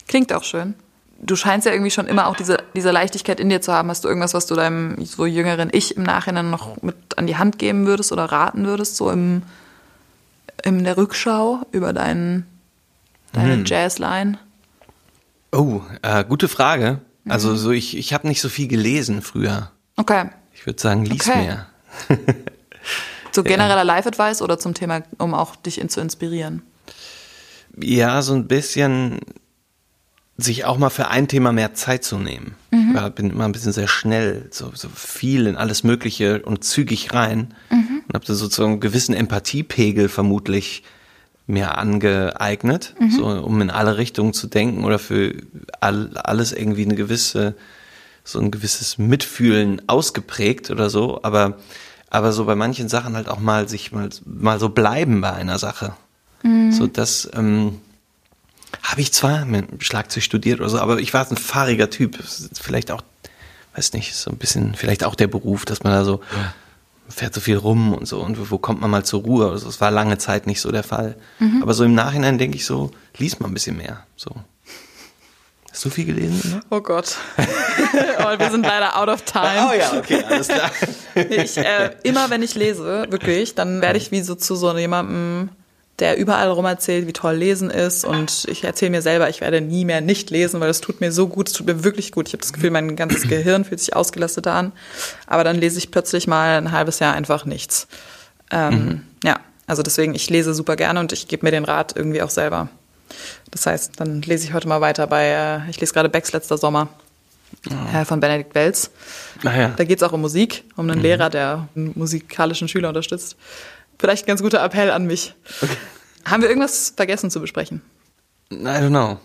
Klingt auch schön. Du scheinst ja irgendwie schon immer auch diese, diese Leichtigkeit in dir zu haben. Hast du irgendwas, was du deinem so jüngeren Ich im Nachhinein noch mit an die Hand geben würdest oder raten würdest, so im, in der Rückschau über deinen, deine hm. Jazzline? Oh, äh, gute Frage. Also mhm. so ich, ich habe nicht so viel gelesen früher. Okay. Ich würde sagen, lies okay. mehr. so *laughs* genereller ja. Live-Advice oder zum Thema, um auch dich zu inspirieren? Ja, so ein bisschen sich auch mal für ein Thema mehr Zeit zu nehmen. Mhm. Ich bin immer ein bisschen sehr schnell, so, so viel in alles Mögliche und zügig rein mhm. und habe da sozusagen einen gewissen Empathiepegel vermutlich mir angeeignet, mhm. so um in alle Richtungen zu denken oder für all, alles irgendwie eine gewisse, so ein gewisses Mitfühlen ausgeprägt oder so, aber, aber so bei manchen Sachen halt auch mal sich mal, mal so bleiben bei einer Sache. Mhm. So das ähm, habe ich zwar mit Schlagzeug studiert oder so, aber ich war ein fahriger Typ. Vielleicht auch, weiß nicht, so ein bisschen, vielleicht auch der Beruf, dass man da so ja fährt so viel rum und so und wo kommt man mal zur Ruhe? Also es war lange Zeit nicht so der Fall. Mhm. Aber so im Nachhinein denke ich so, liest mal ein bisschen mehr. So. Hast du viel gelesen? Oder? Oh Gott. *laughs* oh, wir sind leider out of time. Oh ja, okay, alles klar. *laughs* ich, äh, immer wenn ich lese, wirklich, dann werde ich wie so zu so jemandem, der überall rum erzählt, wie toll Lesen ist. Und ich erzähle mir selber, ich werde nie mehr nicht lesen, weil es tut mir so gut, es tut mir wirklich gut. Ich habe das Gefühl, mein ganzes Gehirn fühlt sich ausgelastet an. Aber dann lese ich plötzlich mal ein halbes Jahr einfach nichts. Ähm, mhm. Ja, also deswegen, ich lese super gerne und ich gebe mir den Rat irgendwie auch selber. Das heißt, dann lese ich heute mal weiter bei, äh, ich lese gerade Becks letzter Sommer. Oh. von Benedikt Welz. Ah, ja. Da geht es auch um Musik, um einen mhm. Lehrer, der einen musikalischen Schüler unterstützt. Vielleicht ein ganz guter Appell an mich. Okay. Haben wir irgendwas vergessen zu besprechen? I don't know.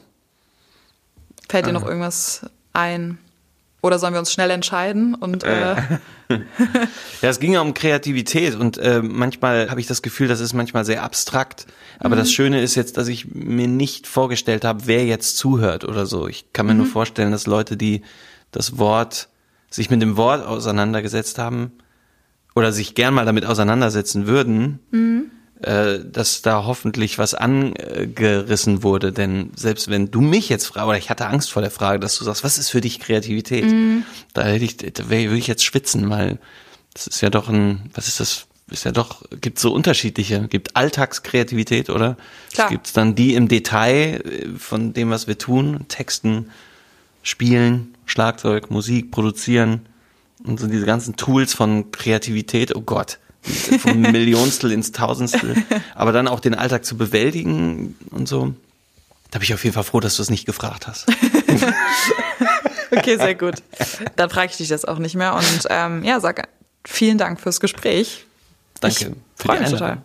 Fällt dir uh. noch ah. irgendwas ein? Oder sollen wir uns schnell entscheiden? Und, äh. äh. *laughs* ja, es ging ja um Kreativität und äh, manchmal habe ich das Gefühl, das ist manchmal sehr abstrakt. Aber mhm. das Schöne ist jetzt, dass ich mir nicht vorgestellt habe, wer jetzt zuhört oder so. Ich kann mir mhm. nur vorstellen, dass Leute, die das Wort, sich mit dem Wort auseinandergesetzt haben, oder sich gern mal damit auseinandersetzen würden, mhm. äh, dass da hoffentlich was angerissen wurde. Denn selbst wenn du mich jetzt fragst, oder ich hatte Angst vor der Frage, dass du sagst, was ist für dich Kreativität? Mhm. Da hätte ich, da würde ich jetzt schwitzen, weil das ist ja doch ein, was ist das? Ist ja doch, gibt so unterschiedliche, gibt Alltagskreativität, oder? Klar. Es gibt dann die im Detail äh, von dem, was wir tun, Texten, Spielen, Schlagzeug, Musik, produzieren und so diese ganzen Tools von Kreativität, oh Gott, vom *laughs* Millionstel ins Tausendstel. Aber dann auch den Alltag zu bewältigen und so. Da bin ich auf jeden Fall froh, dass du es nicht gefragt hast. *laughs* okay, sehr gut. Dann frage ich dich das auch nicht mehr. Und ähm, ja, sag vielen Dank fürs Gespräch. Danke. Ich freue mich total.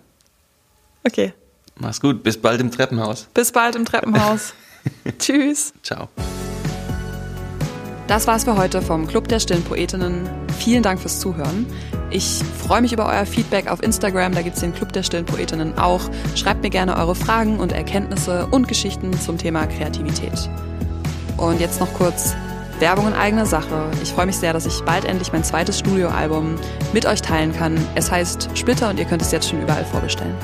Okay. Mach's gut. Bis bald im Treppenhaus. Bis bald im Treppenhaus. *laughs* Tschüss. Ciao. Das war's für heute vom Club der Stillen Poetinnen. Vielen Dank fürs Zuhören. Ich freue mich über euer Feedback auf Instagram, da gibt's den Club der Stillen Poetinnen auch. Schreibt mir gerne eure Fragen und Erkenntnisse und Geschichten zum Thema Kreativität. Und jetzt noch kurz Werbung in eigener Sache. Ich freue mich sehr, dass ich bald endlich mein zweites Studioalbum mit euch teilen kann. Es heißt Splitter und ihr könnt es jetzt schon überall vorbestellen.